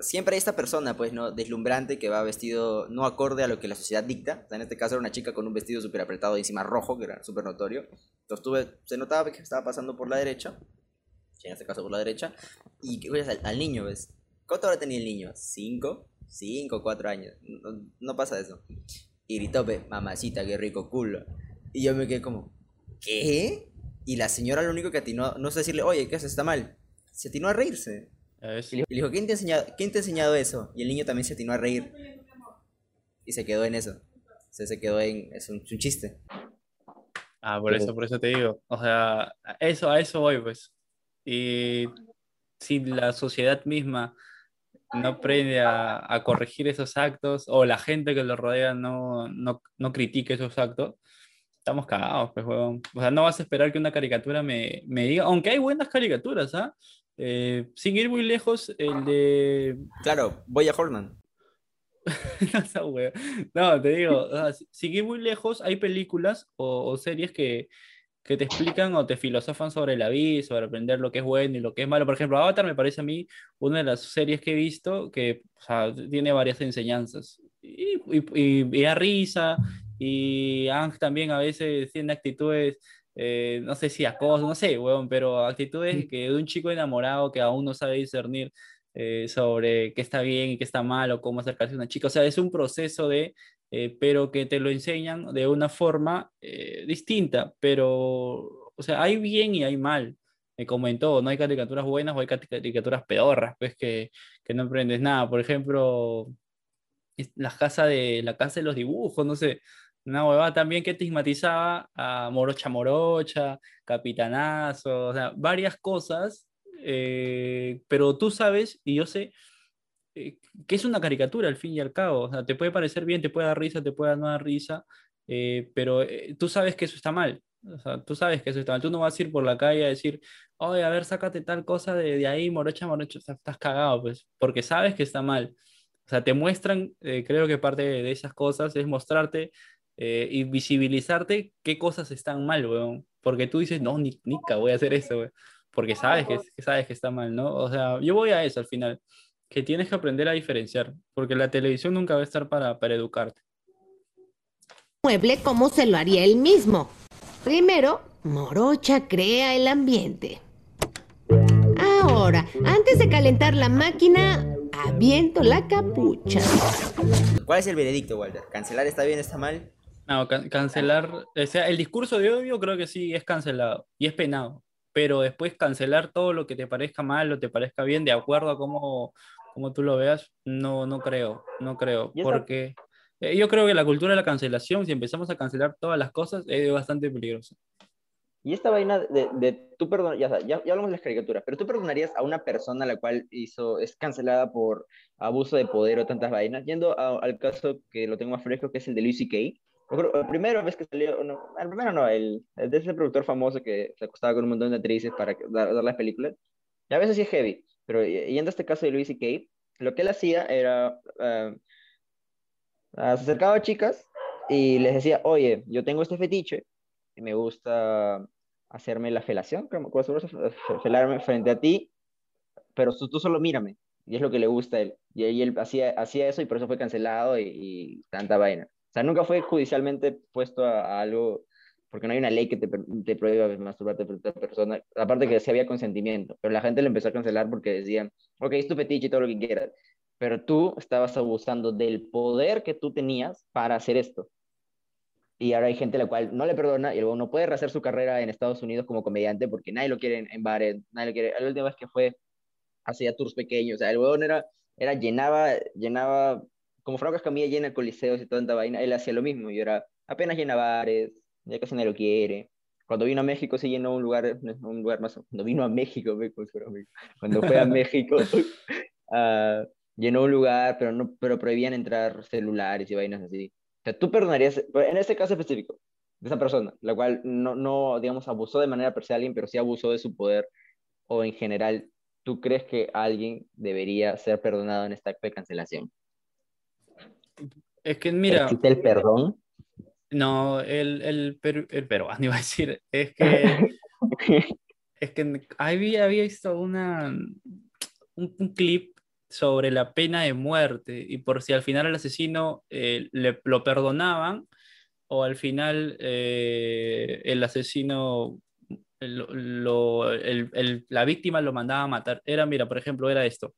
siempre hay esta persona, pues, ¿no? Deslumbrante que va vestido no acorde a lo que la sociedad dicta. O sea, en este caso era una chica con un vestido súper apretado y encima rojo, que era súper notorio. Entonces tuve, se notaba que estaba pasando por la derecha. En este caso por la derecha. Y ves al, al niño, ¿ves? ¿Cuánto hora tenía el niño? ¿Cinco? Cinco, cuatro años. No, no pasa eso. Y gritó, mamacita, qué rico culo. Y yo me quedé como, ¿qué? Y la señora lo único que atinó, no sé decirle, oye, ¿qué haces? Está mal. Se atinó a reírse. Y le dijo, ¿quién te, ha enseñado, ¿quién te ha enseñado eso? Y el niño también se atinó a reír. Y se quedó en eso. Se, se quedó en, es un, chiste. Ah, por eso, por eso te digo. O sea, eso, a eso voy, pues. Y si la sociedad misma no aprende a, a corregir esos actos, o la gente que lo rodea no, no, no critique esos actos, estamos cagados, pues, huevón. O sea, no vas a esperar que una caricatura me, me diga, aunque hay buenas caricaturas, ¿ah? Eh, sin ir muy lejos, el de Claro, voy a Horman. no, te digo, o sea, si- sin ir muy lejos, hay películas o, o series que, que te explican o te filosofan sobre la vida, sobre aprender lo que es bueno y lo que es malo. Por ejemplo, Avatar me parece a mí una de las series que he visto que o sea, tiene varias enseñanzas. Y, y, y- y da risa, y Ang también a veces tiene actitudes eh, no sé si acoso, no sé, weón, pero actitudes que de un chico enamorado que aún no sabe discernir eh, sobre qué está bien y qué está mal o cómo acercarse a una chica. O sea, es un proceso de, eh, pero que te lo enseñan de una forma eh, distinta, pero, o sea, hay bien y hay mal. Me comentó, no hay caricaturas buenas o hay caricaturas pedorras, pues que, que no aprendes nada. Por ejemplo, la casa de la casa de los dibujos, no sé, una huevada también que estigmatizaba a Morocha Morocha, Capitanazo, o sea, varias cosas, eh, pero tú sabes y yo sé eh, que es una caricatura al fin y al cabo, o sea, te puede parecer bien, te puede dar risa, te puede no dar risa, eh, pero eh, tú sabes que eso está mal. O sea, tú sabes que eso está mal. Tú no vas a ir por la calle a decir, oye, a ver, sácate tal cosa de, de ahí, morocha, morocha. O sea, estás cagado, pues, porque sabes que está mal. O sea, te muestran, eh, creo que parte de esas cosas es mostrarte eh, y visibilizarte qué cosas están mal, weón. Porque tú dices, no, ni, nica, voy a hacer eso, weón. Porque sabes que, que sabes que está mal, ¿no? O sea, yo voy a eso al final, que tienes que aprender a diferenciar, porque la televisión nunca va a estar para, para educarte. mueble como se lo haría él mismo. Primero, Morocha crea el ambiente. Ahora, antes de calentar la máquina, aviento la capucha. ¿Cuál es el veredicto, Walter? ¿Cancelar está bien, está mal? No, can- cancelar, o sea, el discurso de odio creo que sí es cancelado y es penado, pero después cancelar todo lo que te parezca mal o te parezca bien de acuerdo a cómo, cómo tú lo veas, no, no creo, no creo, porque eh, yo creo que la cultura de la cancelación, si empezamos a cancelar todas las cosas, es bastante peligroso. Y esta vaina de, de tú perdonar, ya, ya, ya hablamos de las caricaturas, pero tú perdonarías a una persona a la cual hizo, es cancelada por abuso de poder o tantas vainas, yendo a- al caso que lo tengo más fresco, que es el de Louis C.K. La primera vez que salió, no, el primero no, el, el de ese productor famoso que se acostaba con un montón de actrices para dar, dar las películas, y a veces sí es heavy, pero y- yendo a este caso de Louis C.K., lo que él hacía era, se acercaba a chicas y les decía, oye, yo tengo este fetiche, y me gusta hacerme la felación, como felarme frente a ti, pero tú, tú solo mírame, y es lo que le gusta a él. Y ahí él hacía, hacía eso y por eso fue cancelado y, y tanta vaina. O sea, nunca fue judicialmente puesto a, a algo, porque no hay una ley que te, te prohíba masturbarte por otra persona, aparte que sí había consentimiento, pero la gente le empezó a cancelar porque decían, ok, es tu fetiche y todo lo que quieras, pero tú estabas abusando del poder que tú tenías para hacer esto y ahora hay gente a la cual no le perdona y luego no puede rehacer su carrera en Estados Unidos como comediante porque nadie lo quiere en, en bares, nadie lo quiere. La última vez que fue, hacía tours pequeños, o sea, el huevón era, era llenaba, llenaba, como Franco Escamilla llena coliseos y toda esta vaina, él hacía lo mismo y era apenas llena bares, ya casi nadie lo quiere. Cuando vino a México sí llenó un lugar, un lugar más, cuando vino a México, cuando fue a México, ah, llenó un lugar, pero, no, pero prohibían entrar celulares y vainas así. O sea, tú perdonarías, en este caso específico, de esa persona, la cual no, no, digamos, abusó de manera per se a alguien, pero sí abusó de su poder, o en general, ¿tú crees que alguien debería ser perdonado en esta acto de cancelación? Es que mira, ¿Existe el perdón? No, el, el, peru- el peruano iba a decir, es que Es que había, había visto una, un, un clip sobre la pena de muerte y por si al final al asesino eh, le, lo perdonaban o al final eh, el asesino, lo- lo- el- el- la víctima lo mandaba a matar. Era, mira, por ejemplo, era esto.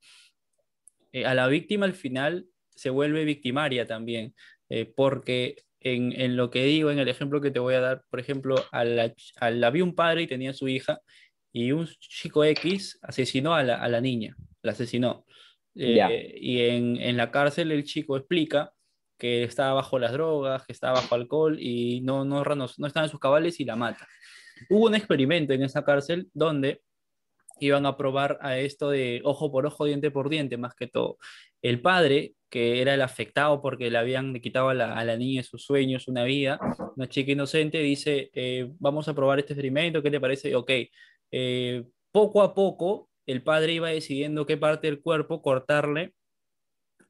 Eh, a la víctima al final se vuelve victimaria también, eh, porque en, en lo que digo, en el ejemplo que te voy a dar, por ejemplo, a la, a la- había un padre y tenía su hija y un chico X asesinó a la, a la niña, la asesinó. Eh, y en, en la cárcel el chico explica que estaba bajo las drogas, que estaba bajo alcohol y no, no, no, no estaba en sus cabales y la mata. Hubo un experimento en esa cárcel donde iban a probar a esto de ojo por ojo, diente por diente, más que todo. El padre, que era el afectado porque le habían quitado a la, a la niña sus sueños, una vida, una chica inocente, dice, eh, vamos a probar este experimento, ¿qué te parece? Ok, eh, poco a poco el padre iba decidiendo qué parte del cuerpo cortarle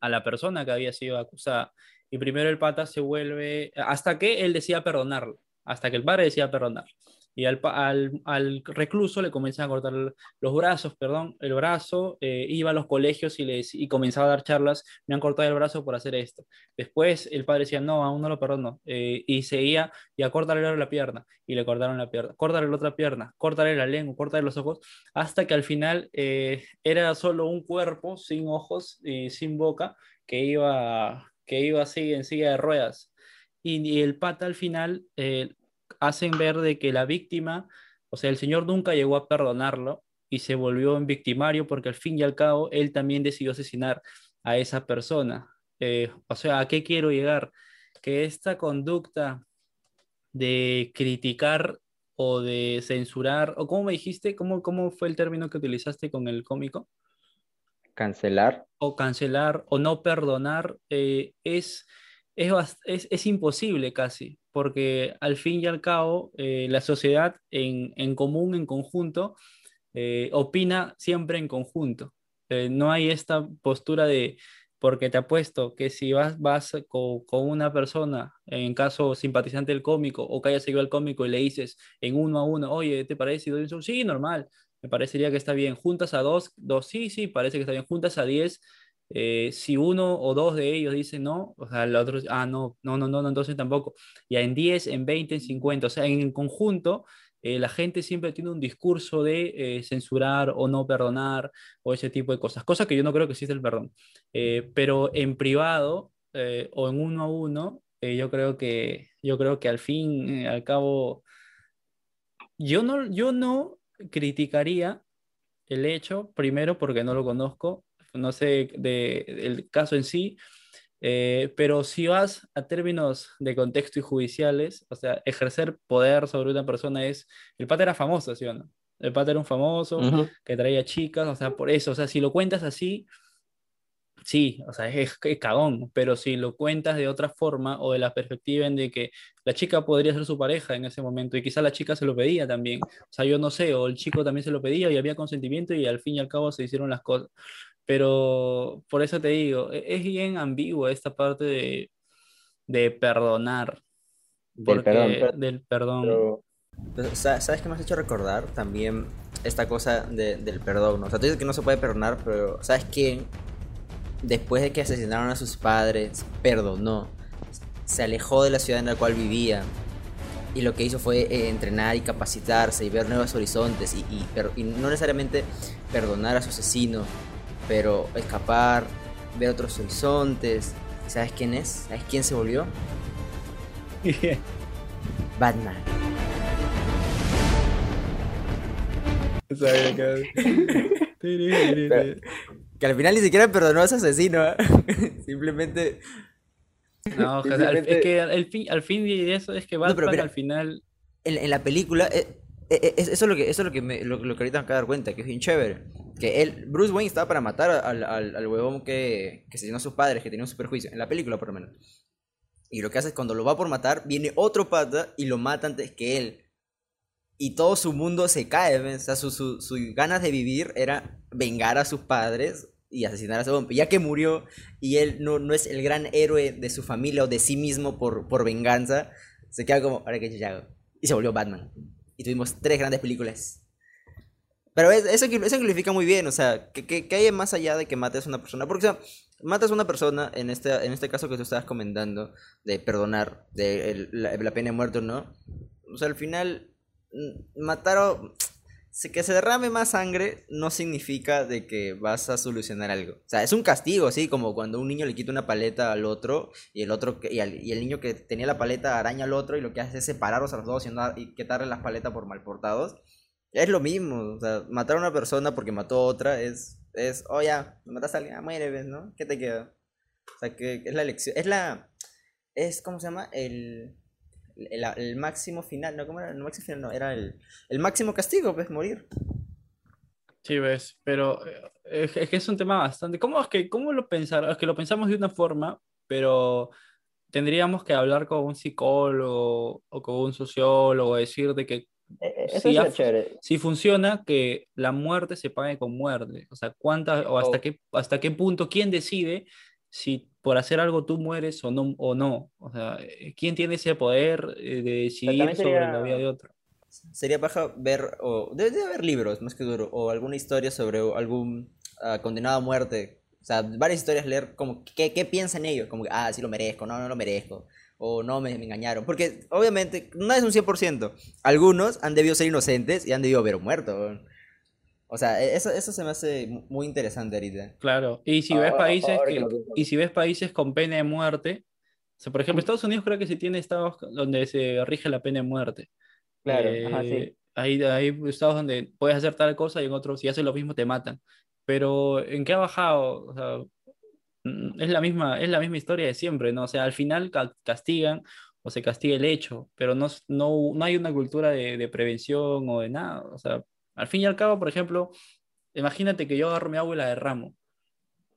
a la persona que había sido acusada. Y primero el pata se vuelve, hasta que él decía perdonarlo, hasta que el padre decía perdonar. Y al, al, al recluso le comienzan a cortar los brazos, perdón, el brazo, eh, iba a los colegios y, les, y comenzaba a dar charlas, me han cortado el brazo por hacer esto. Después el padre decía, no, aún no lo perdono, eh, y seguía, y a cortarle la pierna, y le cortaron la pierna, córtale la otra pierna, córtale la lengua, córtale los ojos, hasta que al final eh, era solo un cuerpo sin ojos y sin boca que iba, que iba así en silla de ruedas. Y, y el pata al final eh, hacen ver de que la víctima, o sea, el señor nunca llegó a perdonarlo y se volvió un victimario porque al fin y al cabo él también decidió asesinar a esa persona. Eh, o sea, ¿a qué quiero llegar? Que esta conducta de criticar o de censurar, o cómo me dijiste, ¿cómo, cómo fue el término que utilizaste con el cómico? Cancelar. o cancelar o no perdonar eh, es, es, es, es imposible casi, porque al fin y al cabo eh, la sociedad en, en común, en conjunto, eh, opina siempre en conjunto. Eh, no hay esta postura de, porque te apuesto que si vas, vas con, con una persona, en caso simpatizante del cómico, o que haya seguido al cómico y le dices en uno a uno, oye, ¿te parece? Y doy un? Sí, normal, me parecería que está bien. Juntas a dos, dos, sí, sí, parece que está bien. Juntas a diez, eh, si uno o dos de ellos dicen no, o sea, el otro, ah, no, no, no, no, entonces tampoco. Ya en 10, en 20, en 50, o sea, en conjunto, eh, la gente siempre tiene un discurso de eh, censurar o no perdonar o ese tipo de cosas, cosa que yo no creo que existe el perdón. Eh, pero en privado eh, o en uno a uno, eh, yo creo que, yo creo que al fin, al cabo, yo no, yo no criticaría el hecho, primero porque no lo conozco, no sé de, el caso en sí, eh, pero si vas a términos de contexto y judiciales, o sea, ejercer poder sobre una persona es, el pata era famoso, ¿sí o no? El pata era un famoso que traía chicas, o sea, por eso, o sea, si lo cuentas así, sí, o sea, es, es cagón, pero si lo cuentas de otra forma o de la perspectiva en de que la chica podría ser su pareja en ese momento y quizá la chica se lo pedía también, o sea, yo no sé, o el chico también se lo pedía y había consentimiento y al fin y al cabo se hicieron las cosas. Pero por eso te digo, e- es bien ambiguo esta parte de, de perdonar. Del perdón, pero- del perdón. Pero Pero, sa- ¿Sabes qué me has hecho recordar? También esta cosa de- del perdón. ¿no? O sea, tú dices que no se puede perdonar, pero ¿sabes quién? Después de que asesinaron a sus padres, perdonó. Se alejó de la ciudad en la cual vivía. Y lo que hizo fue eh, entrenar y capacitarse y ver nuevos horizontes. Y, y per- y no necesariamente perdonar a su asesino, pero escapar, ver otros horizontes. ¿Sabes quién es? ¿Sabes quién se volvió? Batman. Que al final ni siquiera perdonó a ese asesino. ¿eh? Simplemente. No, o sea, al- Simplemente- es que al fin, al fin de eso es que No, Batman pero mira, al final En, en la película. eh, eso es lo que, eso es lo que, me, lo, lo que ahorita me acabo de dar cuenta, que es bien chévere. Que él, Bruce Wayne estaba para matar al, al, al huevón que, que asesinó a sus padres, que tenía un superjuicio. En la película, por lo menos. Y lo que hace es cuando lo va por matar, viene otro pata y lo mata antes que él. Y todo su mundo se cae. O sea, sus su, su ganas de vivir era vengar a sus padres y asesinar a ese hombre. Ya que murió y él no, no es el gran héroe de su familia o de sí mismo por, por venganza, se queda como, ahora hago. Y se volvió Batman. Y tuvimos tres grandes películas. Pero es- eso, eso muy bien, o sea, que, que, que hay más allá de que mates a una persona. Porque, o sea, matas a una persona, en este, en este caso que tú estabas comentando, de perdonar, de la, la pena de muerte o no. O sea, al final, matar o... se- Que se derrame más sangre no significa de que vas a solucionar algo. O sea, es un castigo, así como cuando un niño le quita una paleta al otro y el otro y, al- y el niño que tenía la paleta araña al otro y lo que hace es separarlos a los dos y, andar- y quitarle las paletas por mal portados. Es lo mismo, o sea, matar a una persona porque mató a otra es, es, oh ya, mataste a alguien, ah, muere, ¿ves, ¿no? ¿Qué te queda? O sea, que es la elección, es la, es, ¿cómo se llama? El, el, el máximo final, ¿no? ¿Cómo era? El máximo final, no, era el, el máximo castigo, pues, morir. Sí, ves, pero eh, es, es que es un tema bastante. ¿Cómo es que, cómo lo pensaron? Es que lo pensamos de una forma, pero tendríamos que hablar con un psicólogo o con un sociólogo, decir de que eh, eso si, funciona, que la muerte se pague con muerte. O sea, cuánta, o hasta O- qué, hasta qué punto, quién decide si por hacer algo tú mueres o no, o no. O sea, eh, quién tiene ese poder eh, de decidir también sobre sería- la vida de otro. sería paja ver, o debe de haber libros, más que duro, o alguna historia sobre algún ah, condenado a muerte. O sea, varias historias leer como qué, qué piensan ellos, como ah, sí lo merezco, no, no lo merezco, o no, me, me engañaron. Porque obviamente no es un 100%. Algunos han debido ser inocentes y han debido haber muerto. O sea, e- eso, eso se me hace mu- muy interesante ahorita. Claro, y si ves Ahora- países que que, y si ves países con pena de muerte, o sea, por ejemplo, Estados Unidos creo que sí tiene estados donde se rige la pena de muerte. Claro, Eh, ajá, sí. hay, hay estados donde puedes hacer tal cosa y en otros, si haces lo mismo, te matan. Pero ¿en qué ha bajado? O sea, mm, es la misma, es la misma historia de siempre, ¿no? O sea, al final ca- castigan o se castiga el hecho, pero no, no, no hay una cultura de, de prevención o de nada. O sea, al fin y al cabo, por ejemplo, imagínate que yo agarro mi agua y la derramo.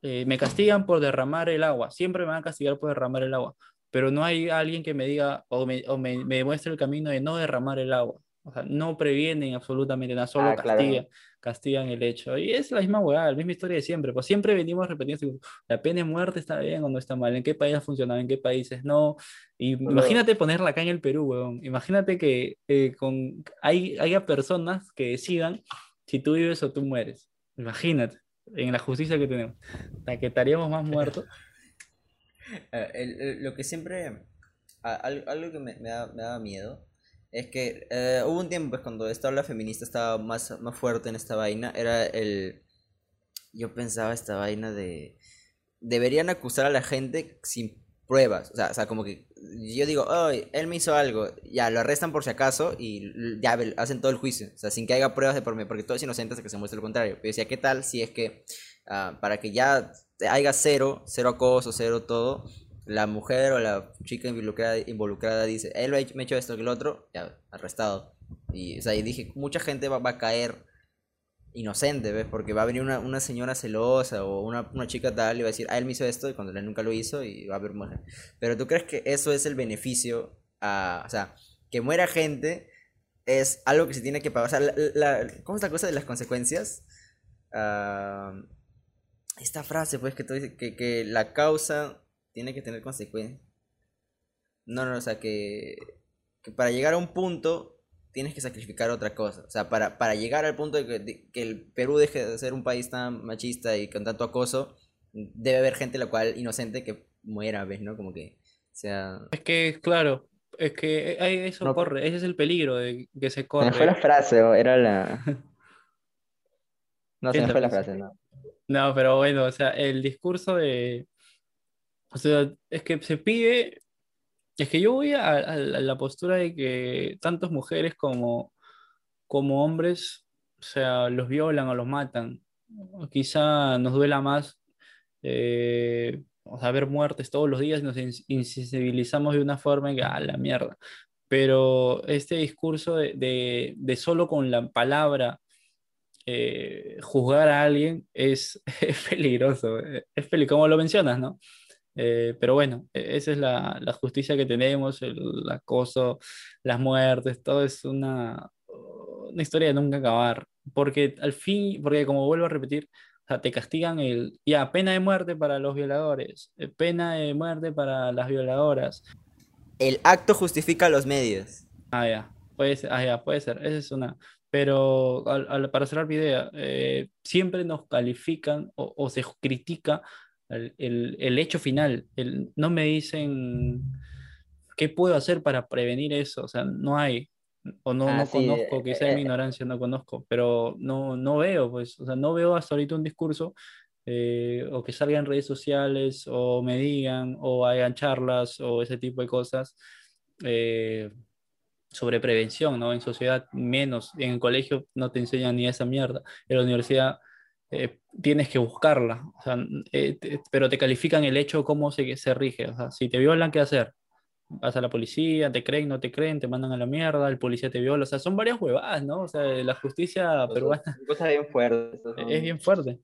Eh, me castigan por derramar el agua, siempre me van a castigar por derramar el agua, pero no hay alguien que me diga o me, o me, me demuestre el camino de no derramar el agua. O sea, no previenen absolutamente nada, solo Ah, claro. castigan, castigan el hecho. Y es la misma hueá, la misma historia de siempre. Pues siempre venimos repitiendo, la pena de muerte está bien o no está mal, en qué países ha funcionado, en qué países no. Y Solo- imagínate ponerla acá en el Perú, weón. Imagínate que eh, con, hay, haya personas que decidan si tú vives o tú mueres. Imagínate, en la justicia que tenemos. La que estaríamos más muertos. Eh, lo que siempre, algo que me, me da- me daba miedo, es que eh, hubo un tiempo pues, cuando esta ola feminista estaba más, más fuerte en esta vaina, era el... Yo pensaba esta vaina de... Deberían acusar a la gente sin pruebas, o sea, o sea como que yo digo, "Ay, él me hizo algo, ya lo arrestan por si acaso y ya hacen todo el juicio, o sea, sin que haya pruebas de por medio, porque todo es inocente hasta que se muestre lo contrario. Pero decía, ¿qué tal si es que ah, para que ya haya cero, cero acoso, cero todo, la mujer o la chica involucrada, involucrada dice, él me ha hecho- me ha hecho esto que el otro, ya, arrestado. Y, o sea, y dije, mucha gente va, va a caer inocente, ¿ves? Porque va a venir una, una señora celosa o una, una chica tal y va a decir, ah, él me hizo esto y cuando él nunca lo hizo y va a haber muerte. Pero tú crees que eso es el beneficio, o sea, que muera gente es algo que se tiene que pagar. O sea, la, la- ¿cómo es la cosa de las consecuencias? Ah, esta frase, pues, que tú dices que, que la causa tiene que tener consecuencias. No, no, o sea, que, que para llegar a un punto tienes que sacrificar otra cosa. O sea, para, para llegar al punto de que, de que el Perú deje de ser un país tan machista y con tanto acoso, debe haber gente la cual inocente que muera, ¿ves? ¿No? Como que, o sea... Es que, claro, es que hay- eso No. corre, ese es el peligro de que se Se me fue la corre. frase, o era la. No, se me fue la frase, no. No, pero bueno, o sea, el discurso de. O sea, es que se pide. Es que yo voy a, la postura de que tantas mujeres como, como hombres, o sea, los violan o los matan. Quizá nos duela más eh, muertes todos los días nos ins- insensibilizamos de una forma que, ah, la mierda. Pero este discurso de, de, solo con la palabra eh, juzgar a alguien es, es peligroso, eh, es peli como lo mencionas, ¿no? Eh, pero bueno, e- esa es la, la justicia que tenemos, el acoso, las muertes, todo es una, una historia de nunca acabar, porque al fin, porque como vuelvo a repetir, o sea, te castigan el, ya, pena de muerte para los violadores, eh, pena de muerte para las violadoras, El acto justifica los medios. Ah, ya, puede ser, ah, ya, puede ser, esa es una. Pero al- al- para cerrar mi idea, eh, siempre nos califican o, o se critica el, el- el hecho final. El, no me dicen qué puedo hacer para prevenir eso, o sea, no hay, o no, Ah, no sí, conozco, quizá en mi eh, ignorancia no conozco, pero no, no veo, pues, o sea, no veo hasta ahorita un discurso eh, o que salga en redes sociales o me digan o hagan charlas o ese tipo de cosas. eh, sobre prevención, ¿no? En sociedad menos, en el colegio no te enseñan ni esa mierda, en la universidad eh, tienes que buscarla, o sea, eh, te- pero te califican el hecho cómo se, se rige, o sea, si te violan, ¿qué hacer? Vas a la policía, te creen, no te creen, te mandan a la mierda, el policía te viola, o sea, son varias huevadas, ¿no? O sea, la justicia peruana Cosas, bien fuertes. es bien fuerte.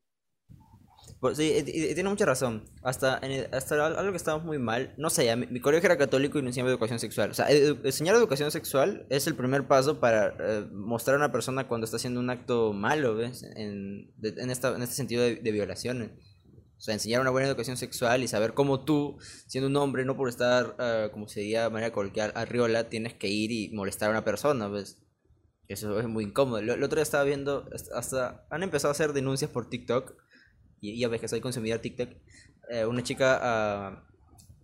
Pues sí, y- tiene mucha razón. Hasta, en hasta al- algo que estábamos muy mal. No sé, mi, mi colegio era católico y no enseñaba educación sexual. O sea, enseñar educación sexual es el primer paso para eh, mostrar a una persona cuando está haciendo un acto malo, ¿ves? En, en, esta, en este sentido de, de violaciones. O sea, enseñar una buena educación sexual y saber cómo tú, siendo un hombre, no por estar, eh, como se diría de manera coloquial, arriola, tienes que ir y molestar a una persona, ¿ves? Eso es muy incómodo. El otro día estaba viendo, hasta han empezado a hacer denuncias por TikTok, y ya ves que soy consumidor TikTok. eh, una chica ah,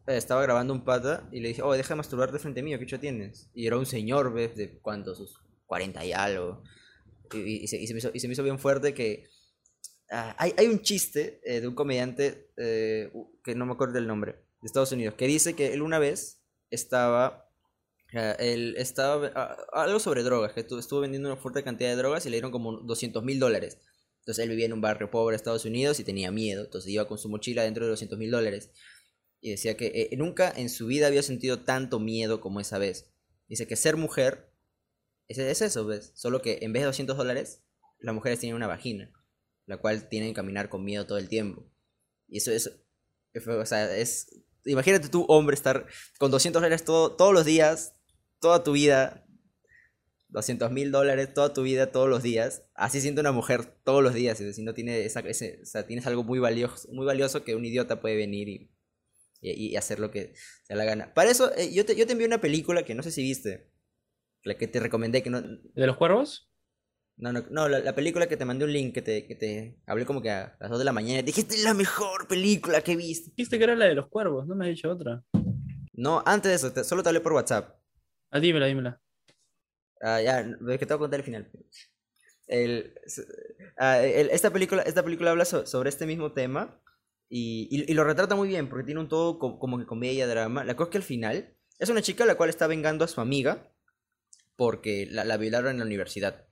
eh, estaba grabando un pata y le dije, oh, deja de masturbarte frente mío, ¿qué hecho tienes? Y era un señor, ¿ves? De cuántos, sus 40 y algo. Y, y- y se, y se me hizo, bien fuerte que ah, hay, hay un chiste eh, de un comediante que no me acuerdo del nombre, de Estados Unidos, que dice que él una vez estaba, ah, él estaba, algo sobre drogas, que estuvo vendiendo una fuerte cantidad de drogas y le dieron como 200 mil dólares. Entonces él vivía en un barrio pobre de Estados Unidos y tenía miedo, entonces iba con su mochila dentro de 200 mil dólares. Y decía que eh, nunca en su vida había sentido tanto miedo como esa vez. Dice que ser mujer es, es eso, ¿ves? Solo que en vez de 200 dólares, las mujeres tienen una vagina, la cual tienen que caminar con miedo todo el tiempo. Y eso es, o sea, es... Imagínate tú, hombre, estar con 200 dólares todo, todos los días, toda tu vida, 200 mil dólares toda tu vida, todos los días. Así siente una mujer todos los días. y Si no tiene esa, ese, o sea, tienes algo muy valioso, muy valioso que un idiota puede venir y, y, y hacer lo que se la gana. Para eso, eh, yo, te, yo te envié una película que no sé si viste. La que te recomendé, que no... ¿De los cuervos? No, no, no la, la película que te mandé un link, que te, que te hablé como que a las 2 de la mañana. y Dijiste, es la mejor película que he visto. Dijiste que era la de los cuervos, no me has dicho otra. No, antes de eso, te- solo te hablé por WhatsApp. Ah, dímela, dímela. Ah, ya, que te voy a contar el final. El, ah, esta, película, esta película habla so- sobre este mismo tema y, y- lo retrata muy bien porque tiene un todo co- como que comedia, drama. La cosa es que al final es una chica la cual está vengando a su amiga porque la, la violaron en la universidad.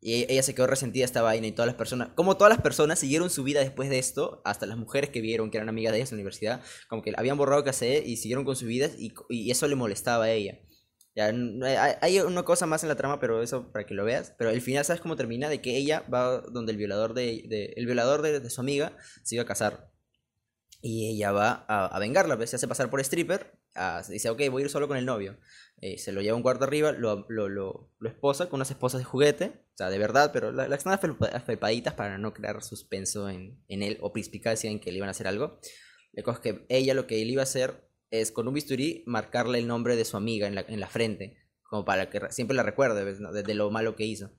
Y e- ella se quedó resentida esta vaina y todas las personas, como todas las personas siguieron su vida después de esto, hasta las mujeres que vieron que eran amigas de ellas en la universidad, como que habían borrado cassette y siguieron con sus vidas y, y eso le molestaba a ella. Ya, hay, una cosa más en la trama, pero eso para que lo veas. Pero el final, ¿sabes cómo termina? De que ella va donde el violador de, de- el violador de, de su amiga se iba a casar. Y ella va a, a vengarla, pues, se hace pasar por stripper. ah, dice, ok, voy a ir solo con el novio. Eh, se lo lleva a un cuarto arriba, lo, lo, lo, lo esposa con unas esposas de juguete. O sea, de verdad, pero la- las están afelpa- afelpaditas para no crear suspenso en, en él o perspicacia en que le iban a hacer algo. La cosa es que ella lo que él iba a hacer es con un bisturí marcarle el nombre de su amiga en la, en la frente, como para que re- siempre la recuerde. ¿no? de, lo malo que hizo.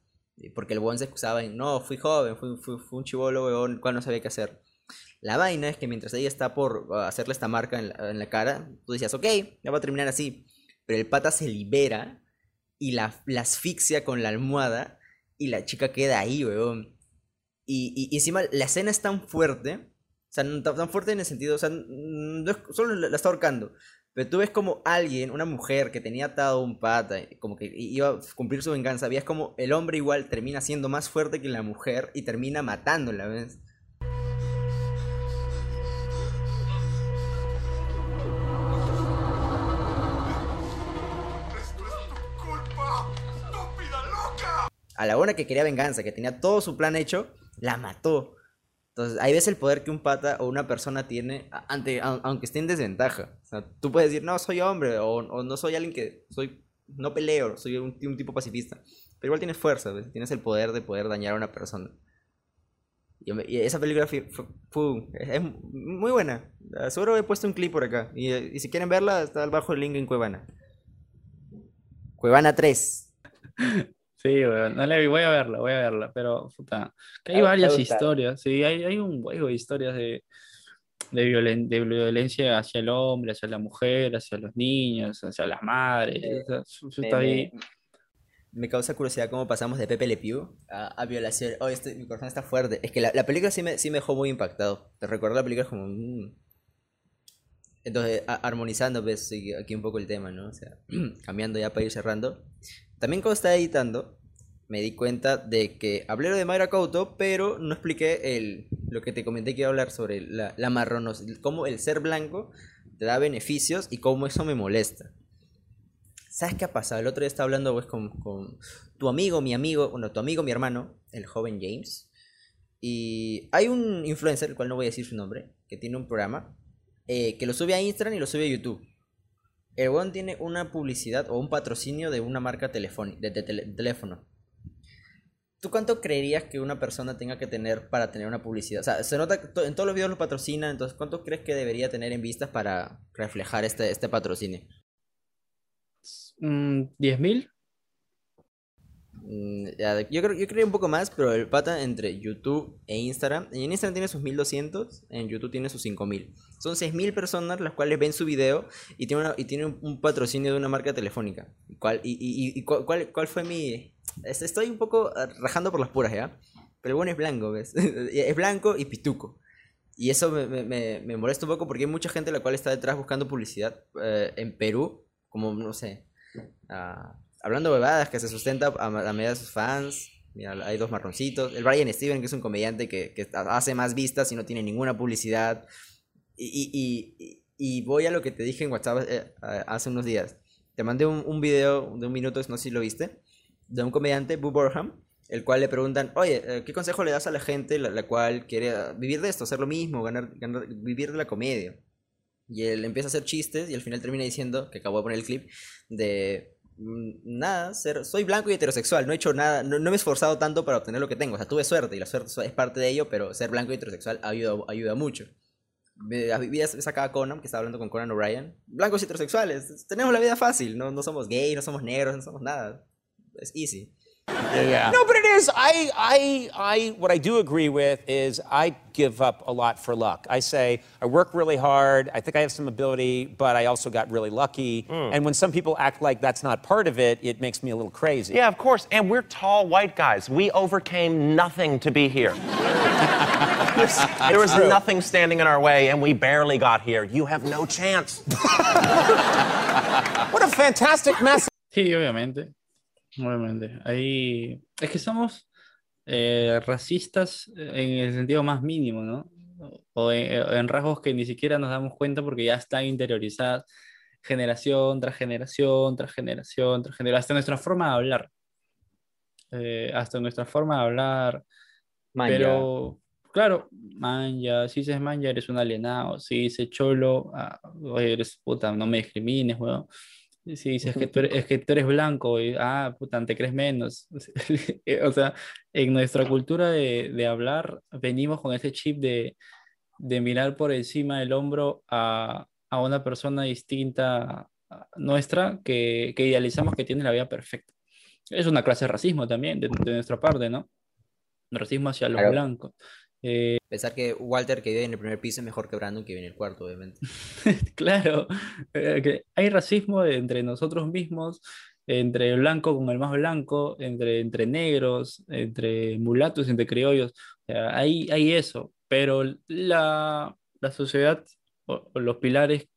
Porque el buen se excusaba en, no, fui joven, fui, fui, un chivolo, weón, cual no sabía qué hacer. La vaina es que mientras ella está por uh, hacerle esta marca en la, en la cara, tú decías, ok, ya va a terminar así. Pero el pata se libera y la, asfixia con la almohada y la chica queda ahí, weón. Y, y, encima la escena es tan fuerte, sea, no tan, tan fuerte en el sentido, o sea, no solo la, está ahorcando. Pero tú ves como alguien, una mujer que tenía atado un pata, como que iba a cumplir su venganza, veías como el hombre igual termina siendo más fuerte que la mujer y termina matándola, ¿ves? A la buena que quería venganza, que tenía todo su plan hecho, la mató. Entonces, ahí ves el poder que un pata o una persona tiene ante, aunque esté en desventaja. O sea, tú puedes decir, no, soy hombre, o, o no soy alguien que soy, no peleo, soy un, tipo pacifista. Pero igual tienes fuerza. Tienes el poder de poder dañar a una persona. Y, esa película fue, es muy buena. Seguro he puesto un clip por acá. Y, si quieren verla, está abajo el link en Cuevana. Cuevana 3. Sí, weón, no la vi, voy a verla, voy a verla, pero puta, que hay Te va- te va a varias historias, sí, hay, hay un huevo de historias de, de, violen- de violencia hacia el hombre, hacia la mujer, hacia los niños, hacia las madres, eso- eso Me- está me- ahí. Me causa curiosidad cómo pasamos de Pepe Le Pew a, a violación. Oh, este, mi corazón está fuerte. Es que la, la película sí me, sí me dejó muy impactado. Te recuerdo la película como... mm. Entonces, a- armonizando pues, aquí un poco el tema, ¿no? O sea, cambiando ya para ir cerrando. También cuando estaba editando, me di cuenta de que hablé de Mayra Couto, pero no expliqué el, lo que te comenté que iba a hablar sobre la, la cómo el ser blanco te da beneficios y cómo eso me molesta. ¿Sabes qué ha pasado? El otro día estaba hablando pues, con, con tu amigo, mi amigo, bueno, tu amigo, mi hermano, el joven James. Y hay un influencer, el cual no voy a decir su nombre, que tiene un programa eh, que lo sube a Instagram y lo sube a YouTube. El weón tiene una publicidad o un patrocinio de una marca telefónica, de, teléfono. ¿Tú cuánto creerías que una persona tenga que tener para tener una publicidad? O sea, se nota que en todos los videos lo patrocinan, entonces ¿cuánto crees que debería tener en vistas para reflejar este, este patrocinio? Mm, ¿10.000? Mm, yo creo yo creo un poco más, pero el pata entre YouTube e Instagram. En Instagram tiene sus 1200, en YouTube tiene sus 5000. Son 6000 personas las cuales ven su video y tiene, y tiene un, patrocinio de una marca telefónica. ¿Cuál, y, y, y- cuál, cuál- fue mi.? es- Estoy un poco ah, rajando por las puras, ¿ya? Pero bueno, es blanco, ¿ves? es blanco y pituco. Y eso me, me- me- me molesta un poco porque hay mucha gente la cual está detrás buscando publicidad eh, en Perú, como, no sé, ah, hablando bebadas que se sustenta a, a medida de sus fans. Mira, hay dos marroncitos. El Brian Steven, que es un comediante que, que hace más vistas y no tiene ninguna publicidad. Y, y- y- y- voy a lo que te dije en WhatsApp eh, a- hace unos días. Te mandé un, un video de un minuto, no sé si lo viste, de un comediante, Boo Burham, el cual le preguntan, oye, eh, ¿qué consejo le das a la gente la, la cual quiere ah, vivir de esto, hacer lo mismo, ganar, ganar- vivir de la comedia? Y él empieza a hacer chistes y al final termina diciendo, que acabo de poner el clip, de nada, ser, soy blanco y heterosexual, no he hecho nada, no, no me he esforzado tanto para obtener lo que tengo, o sea, tuve suerte y la suerte es parte de ello, pero ser blanco y heterosexual ayuda, ayuda mucho. Ve- Vi esa acá a Conan, que estaba hablando con Conan O'Brien. Blancos y heterosexuales, tenemos la vida fácil, no, no somos gay, no somos negros, no somos nada. Es easy. No, but it is. I, I, I, what I do agree with is I give up a lot for luck. I say I work really hard. I think I have some ability, but I also got really lucky. Hmm. And when some people act like that's not part of it, it makes me a little crazy. Yeah, of course. And we're tall white guys. We overcame nothing to be here. there was true. nothing standing in our way, and we barely got here. You have no chance. What a fantastic message. Sí, obviamente. Obviamente. Ahí. Es que somos eh, racistas en el sentido más mínimo, ¿no? O en, en rasgos que ni siquiera nos damos cuenta porque ya están interiorizadas generación tras generación, tras generación, tras generación, hasta nuestra forma de hablar. Eh, hasta nuestra forma de hablar. Manja. Pero, claro, manja, si dices manja eres un alienado, si dices cholo, ah, eres puta, no me discrimines, weón. Si dices que tú eres, es que tú eres blanco, y, ah, puta, te crees menos. O sea, en nuestra cultura de, de hablar, venimos con ese chip de, de mirar por encima del hombro a, a una persona distinta nuestra que, que idealizamos que tiene la vida perfecta. Es una clase de racismo también, de, de nuestra parte, ¿no? Racismo hacia los Claro. blancos. Eh, Pensar que Walter, que vive en el primer piso, es mejor que Brandon, que vive en el cuarto, obviamente. Claro, eh, que hay racismo entre nosotros mismos, entre el blanco con el más blanco, entre, entre negros, entre mulatos, entre criollos. O sea, hay, hay eso, pero la, la sociedad o, o los pilares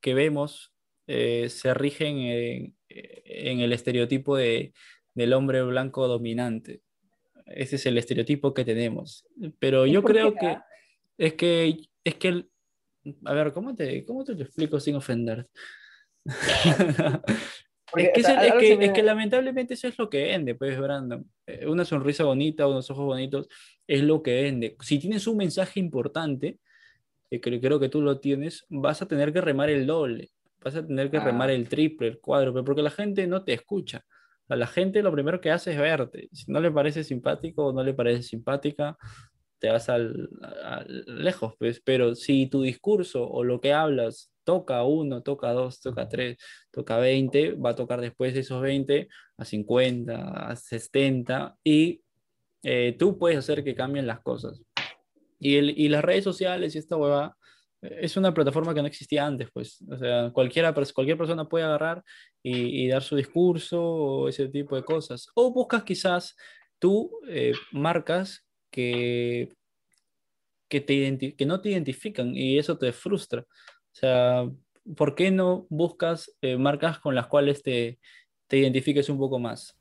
que vemos eh, se rigen en, en el estereotipo de, del hombre blanco dominante. Ese es el estereotipo que tenemos. Pero ¿Y yo creo que es que es que el- a ver, ¿cómo te, cómo te lo explico sin ofender? Porque, es que, o sea, es que- es lamentablemente eso es lo que vende, pues, Brandon. Eh, Una sonrisa bonita, unos ojos bonitos, es lo que vende. Si tienes un mensaje importante, que creo, que tú lo tienes, vas a tener que remar el doble, vas a tener que remar Ah. el triple, el cuádruple, porque la gente no te escucha. A la gente lo primero que hace es verte. Si no le parece simpático o no le parece simpática, te vas al, al- lejos, pues. Pero si tu discurso o lo que hablas toca uno, toca dos, toca a tres, toca a 20, va a tocar después de esos 20 a 50, a 70 y eh, tú puedes hacer que cambien las cosas. Y, el, y las redes sociales y esta hueva eh, es una plataforma que no existía antes, pues. O sea, cualquiera, cualquier persona puede agarrar y, y dar su discurso o ese tipo de cosas. O buscas quizás tú eh, marcas que, que, te que no te identifican y eso te frustra. O sea, ¿por qué no buscas eh, marcas con las cuales te, te identifiques un poco más?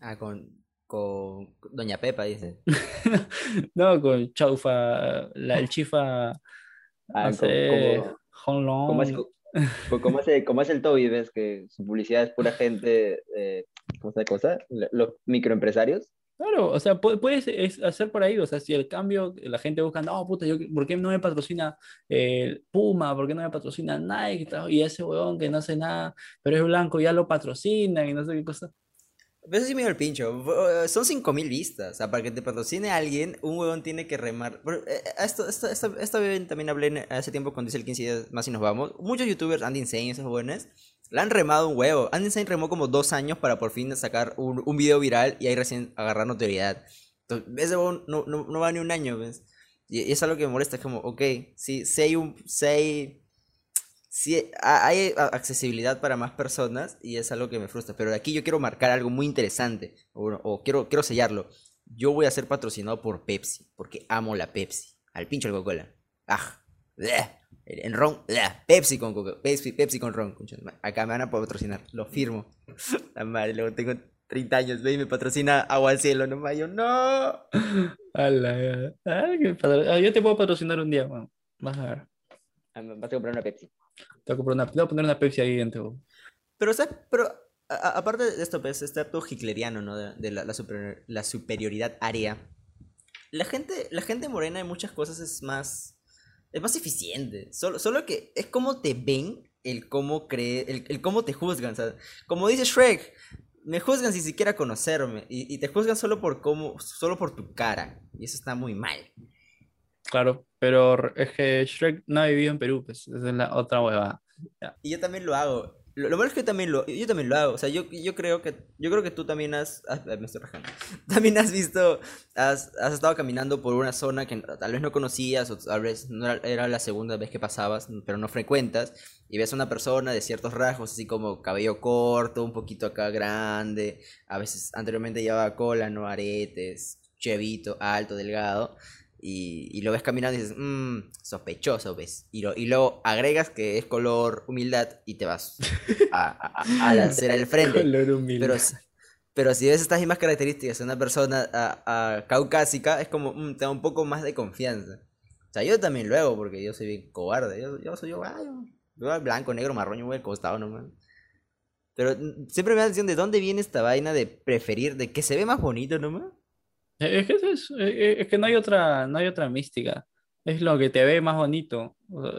Ah, con, con Doña Pepa, dice. No, con Chaufa, la, el chifa, Ah, sé, como- Hong Long. ¿Cómo es, cómo es, cómo es el Toby? ¿Ves que su publicidad es pura gente, eh, ¿cómo cosa? Los microempresarios. Claro, o sea, pu- puedes es- hacer por ahí, o sea, si el cambio, la gente busca, no, puta, yo, ¿por qué no me patrocina eh, Puma? ¿Por qué no me patrocina Nike? Y ese weón que no hace nada, pero es blanco, ya lo patrocinan y no sé qué cosa. Eso sí me dio el pincho. Fu- Son 5000 vistas. O sea, para que te patrocine alguien, un huevón tiene que remar. Pero, eh, Esto, esto, esto, esto también hablé hace tiempo con Diesel 15 días más y nos vamos. Muchos youtubers, Andy Insane, esos buenos, La han remado un huevo. Andy Sain remó como dos años para por fin sacar un, un video viral y ahí recién agarrar notoriedad. Entonces, ese huevo no, no, no va ni un año, ¿ves? Y, y es algo que me molesta. Es como, ok, sí, sí hay un. Hay, sí ha- hay accesibilidad para más personas y es algo que me frustra. Pero aquí yo quiero marcar algo muy interesante. O, o quiero, quiero sellarlo. Yo voy a ser patrocinado por Pepsi. Porque amo la Pepsi. Al pincho el Coca-Cola. ¡Ah! ¡Bleh! En ron, ¡bleh! Pepsi con Coca Pepsi, Pepsi con ron. de. Acá me van a patrocinar, lo firmo. La madre, luego tengo 30 años, ve y me patrocina Agua al Cielo, no yo, no. Ala, ya. Ah, qué padre. Yo te puedo patrocinar un día, weón. Vas a ver. Ah, Vas a comprar una Pepsi. Te voy a, comprar una, te voy a poner una Pepsi ahí dentro. Pero, ¿sabes? Pero, a- aparte de esto, pues, este acto hitleriano, ¿no? De, de la, la, superior- la superioridad área. La gente, la gente morena en muchas cosas es más. Es más eficiente. Solo, solo que es como te ven, el cómo cree, el, el cómo te juzgan. o sea, como dice Shrek, me juzgan sin siquiera conocerme. Y, y te juzgan solo por cómo, solo por tu cara. Y eso está muy mal. Claro, pero es que Shrek no ha vivido en Perú, pues. Esa es la otra huevada. Ya. Y yo también lo hago. Lo, lo malo es que también lo, yo también lo hago. O sea, yo, yo creo que yo creo que tú también has, ah, me estoy rajando. También has visto, has, has estado caminando por una zona que tal vez no conocías o tal vez no era, era la segunda vez que pasabas, pero no frecuentas y ves a una persona de ciertos rasgos, así como cabello corto, un poquito acá grande, a veces anteriormente llevaba cola, no aretes, chevito, alto, delgado. Y, y lo ves caminando y dices, mmm, sospechoso, ¿ves? Y, lo- y luego agregas que es color humildad y te vas a, a, a- a la acera del frente. Color humildad. Pero, si- pero si ves estas mismas características de una persona a- a caucásica, es como, mm, te da un poco más de confianza. O sea, yo también lo hago porque yo soy bien cobarde. Yo, yo soy yo, ah, yo, yo blanco, negro, marrón, yo voy al costado nomás. Pero mm, siempre me da la sensación de dónde viene esta vaina de preferir, de que se ve más bonito nomás. Es que, es, es que no hay otra, no hay otra mística. Es lo que te ve más bonito.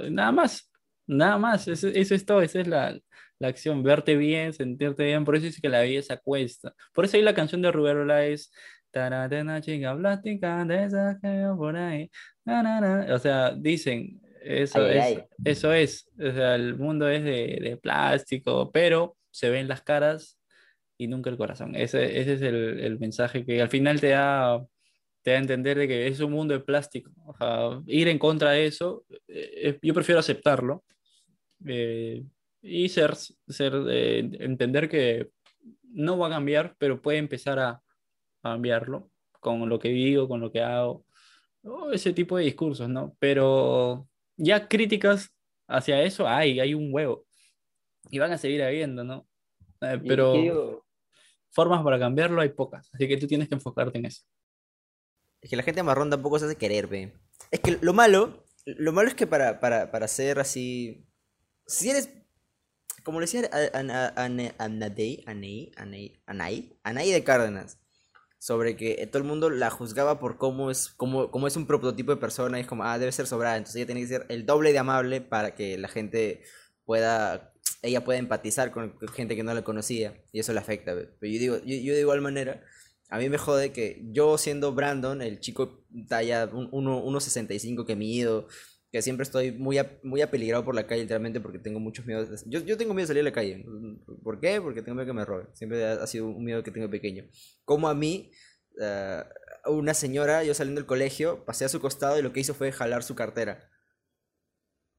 Nada más. Nada más. Eso, eso es todo. Esa es la, la acción. Verte bien, sentirte bien. Por eso es que la belleza cuesta. Por eso ahí la canción de Ruberola es. "Taratana, chica plástica, de esas que veo por ahí. Na, na, na". O sea, dicen. Eso Ay, es, ay. eso es. O sea, el mundo es de, de plástico, pero se ven las caras y nunca el corazón. Ese, ese es el, el mensaje que al final te da, te da a entender de que es un mundo de plástico. O sea, ir en contra de eso, eh, yo prefiero aceptarlo eh, y ser, ser eh, entender que no va a cambiar, pero puede empezar a, a cambiarlo con lo que digo, con lo que hago, o ese tipo de discursos, ¿no? Pero ya críticas hacia eso hay, hay un huevo. Y van a seguir habiendo, ¿no? Eh, ¿Y pero digo? Formas para cambiarlo hay pocas, así que tú tienes que enfocarte en eso. Es que la gente marrón tampoco se hace querer, ve. Es que lo malo, lo malo es que para, para, para ser así. Si eres. Como le decía a- a- a- a- Anadei, Anei, Anei, Anai, Anai de Cárdenas. Sobre que todo el mundo la juzgaba por cómo es, cómo, cómo es un prototipo de persona. Y es como, ah, debe ser sobrada. Entonces ella tiene que ser el doble de amable para que la gente pueda. Ella pueda empatizar con gente que no la conocía. Y eso le afecta. Pero yo digo, yo, yo de igual manera. A mí me jode que yo siendo Brandon, el chico talla un- uno- 1.65 que mido, que siempre estoy muy, a- muy apeligrado por la calle literalmente porque tengo muchos miedos. Yo, yo tengo miedo de salir a la calle. ¿Por qué? Porque tengo miedo que me roben. Siempre ha, sido un miedo que tengo pequeño. Como a mí, eh, una señora, yo saliendo del colegio, pasé a su costado y lo que hizo fue jalar su cartera.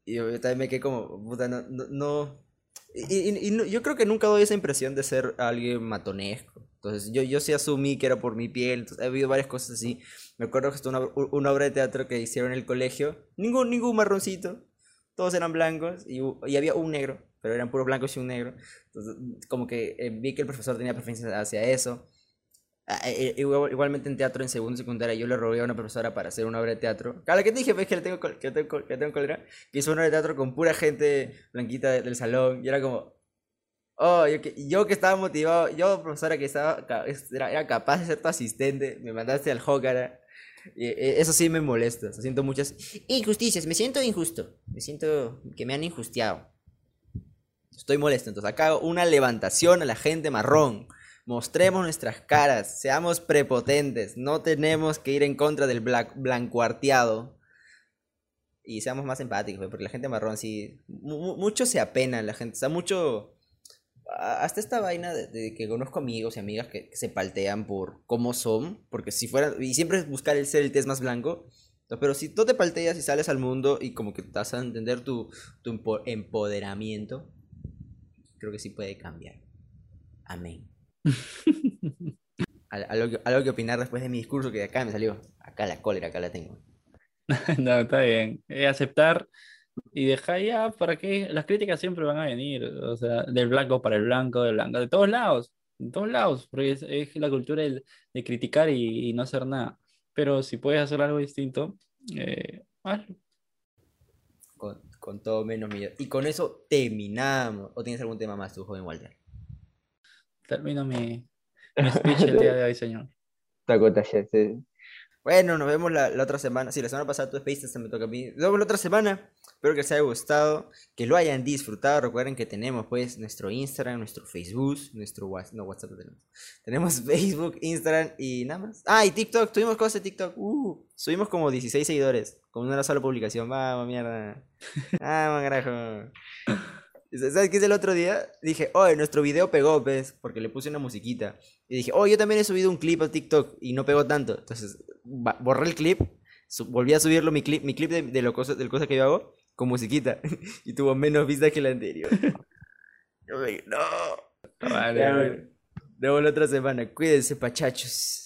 Y yo, yo también me quedé como, puta, no- Y, y- y yo creo que nunca doy esa impresión de ser alguien matonesco. Entonces yo, yo sí asumí que era por mi piel. Entonces, ha habido varias cosas así. Me acuerdo que una, una obra de teatro que hicieron en el colegio. Ningún, ningún marroncito. Todos eran blancos y, y había un negro. Pero eran puros blancos y un negro. Entonces como que eh, vi que el profesor tenía preferencias hacia eso. Ah, eh, eh, igual- igualmente en teatro en segundo secundaria yo le robé a una profesora para hacer una obra de teatro. La que te dije, ves que le tengo, que tengo, que tengo cólera, que hizo una obra de teatro con pura gente blanquita de- del salón. Y era como, oh, yo que, yo que estaba motivado, yo profesora que estaba, era, era capaz de ser tu asistente, me mandaste al Jócara. Y, eh, eso sí me molesta, siento muchas injusticias, me siento injusto, me siento que me han injustiado. Estoy molesto, entonces acá hago una levantación a la gente marrón. Mostremos nuestras caras, seamos prepotentes, no tenemos que ir en contra del blancuarteado. Y seamos más empáticos, porque la gente marrón sí, mu- mu- mucho se apena, la gente, o sea, mucho, hasta esta vaina de, que conozco amigos y amigas que, que se paltean por cómo son, porque si fueran, y siempre es buscar el ser el test más blanco, pero si tú te palteas y sales al mundo y como que te vas a entender tu, tu empo- empoderamiento, creo que sí puede cambiar. Amén. Al- Algo que, algo que opinar después de mi discurso que de acá me salió. Acá la cólera, acá la tengo. No, está bien. Eh, aceptar y dejar ya, ¿para qué? Las críticas siempre van a venir, o sea, del blanco para el blanco, del blanco, de todos lados, de todos lados, porque es, es la cultura de, criticar y, y no hacer nada. Pero si puedes hacer algo distinto, eh, hazlo. Con, con todo menos miedo. Y con eso terminamos. ¿O tienes algún tema más tú, joven Walter? Termino mi, mi speech el día de hoy, señor. Bueno, nos vemos la, la otra semana. Sí, la semana pasada tú despediste, me toca a mí. Nos vemos la otra semana. Espero que les haya gustado, que lo hayan disfrutado. Recuerden que tenemos pues nuestro Instagram, nuestro Facebook, nuestro WhatsApp. No, WhatsApp no tenemos. Tenemos Facebook, Instagram y nada más. Ah, y TikTok. Tuvimos cosas de TikTok. Uh, subimos como 16 seguidores. Con una sola publicación. Vamos, mierda. Vamos, carajo. ¿Sabes qué es el otro día? Dije, oye, nuestro video pegó, ¿ves? Porque le puse una musiquita. Y dije, oh, yo también he subido un clip a TikTok y no pegó tanto. Entonces, borré el clip, volví a subirlo, mi clip, mi clip de, de lo cosa, del cosa que yo hago, con musiquita. y tuvo menos vistas que el anterior. Yo me- no. Vale, vale. Nos vemos la otra semana. Cuídense, pachachos.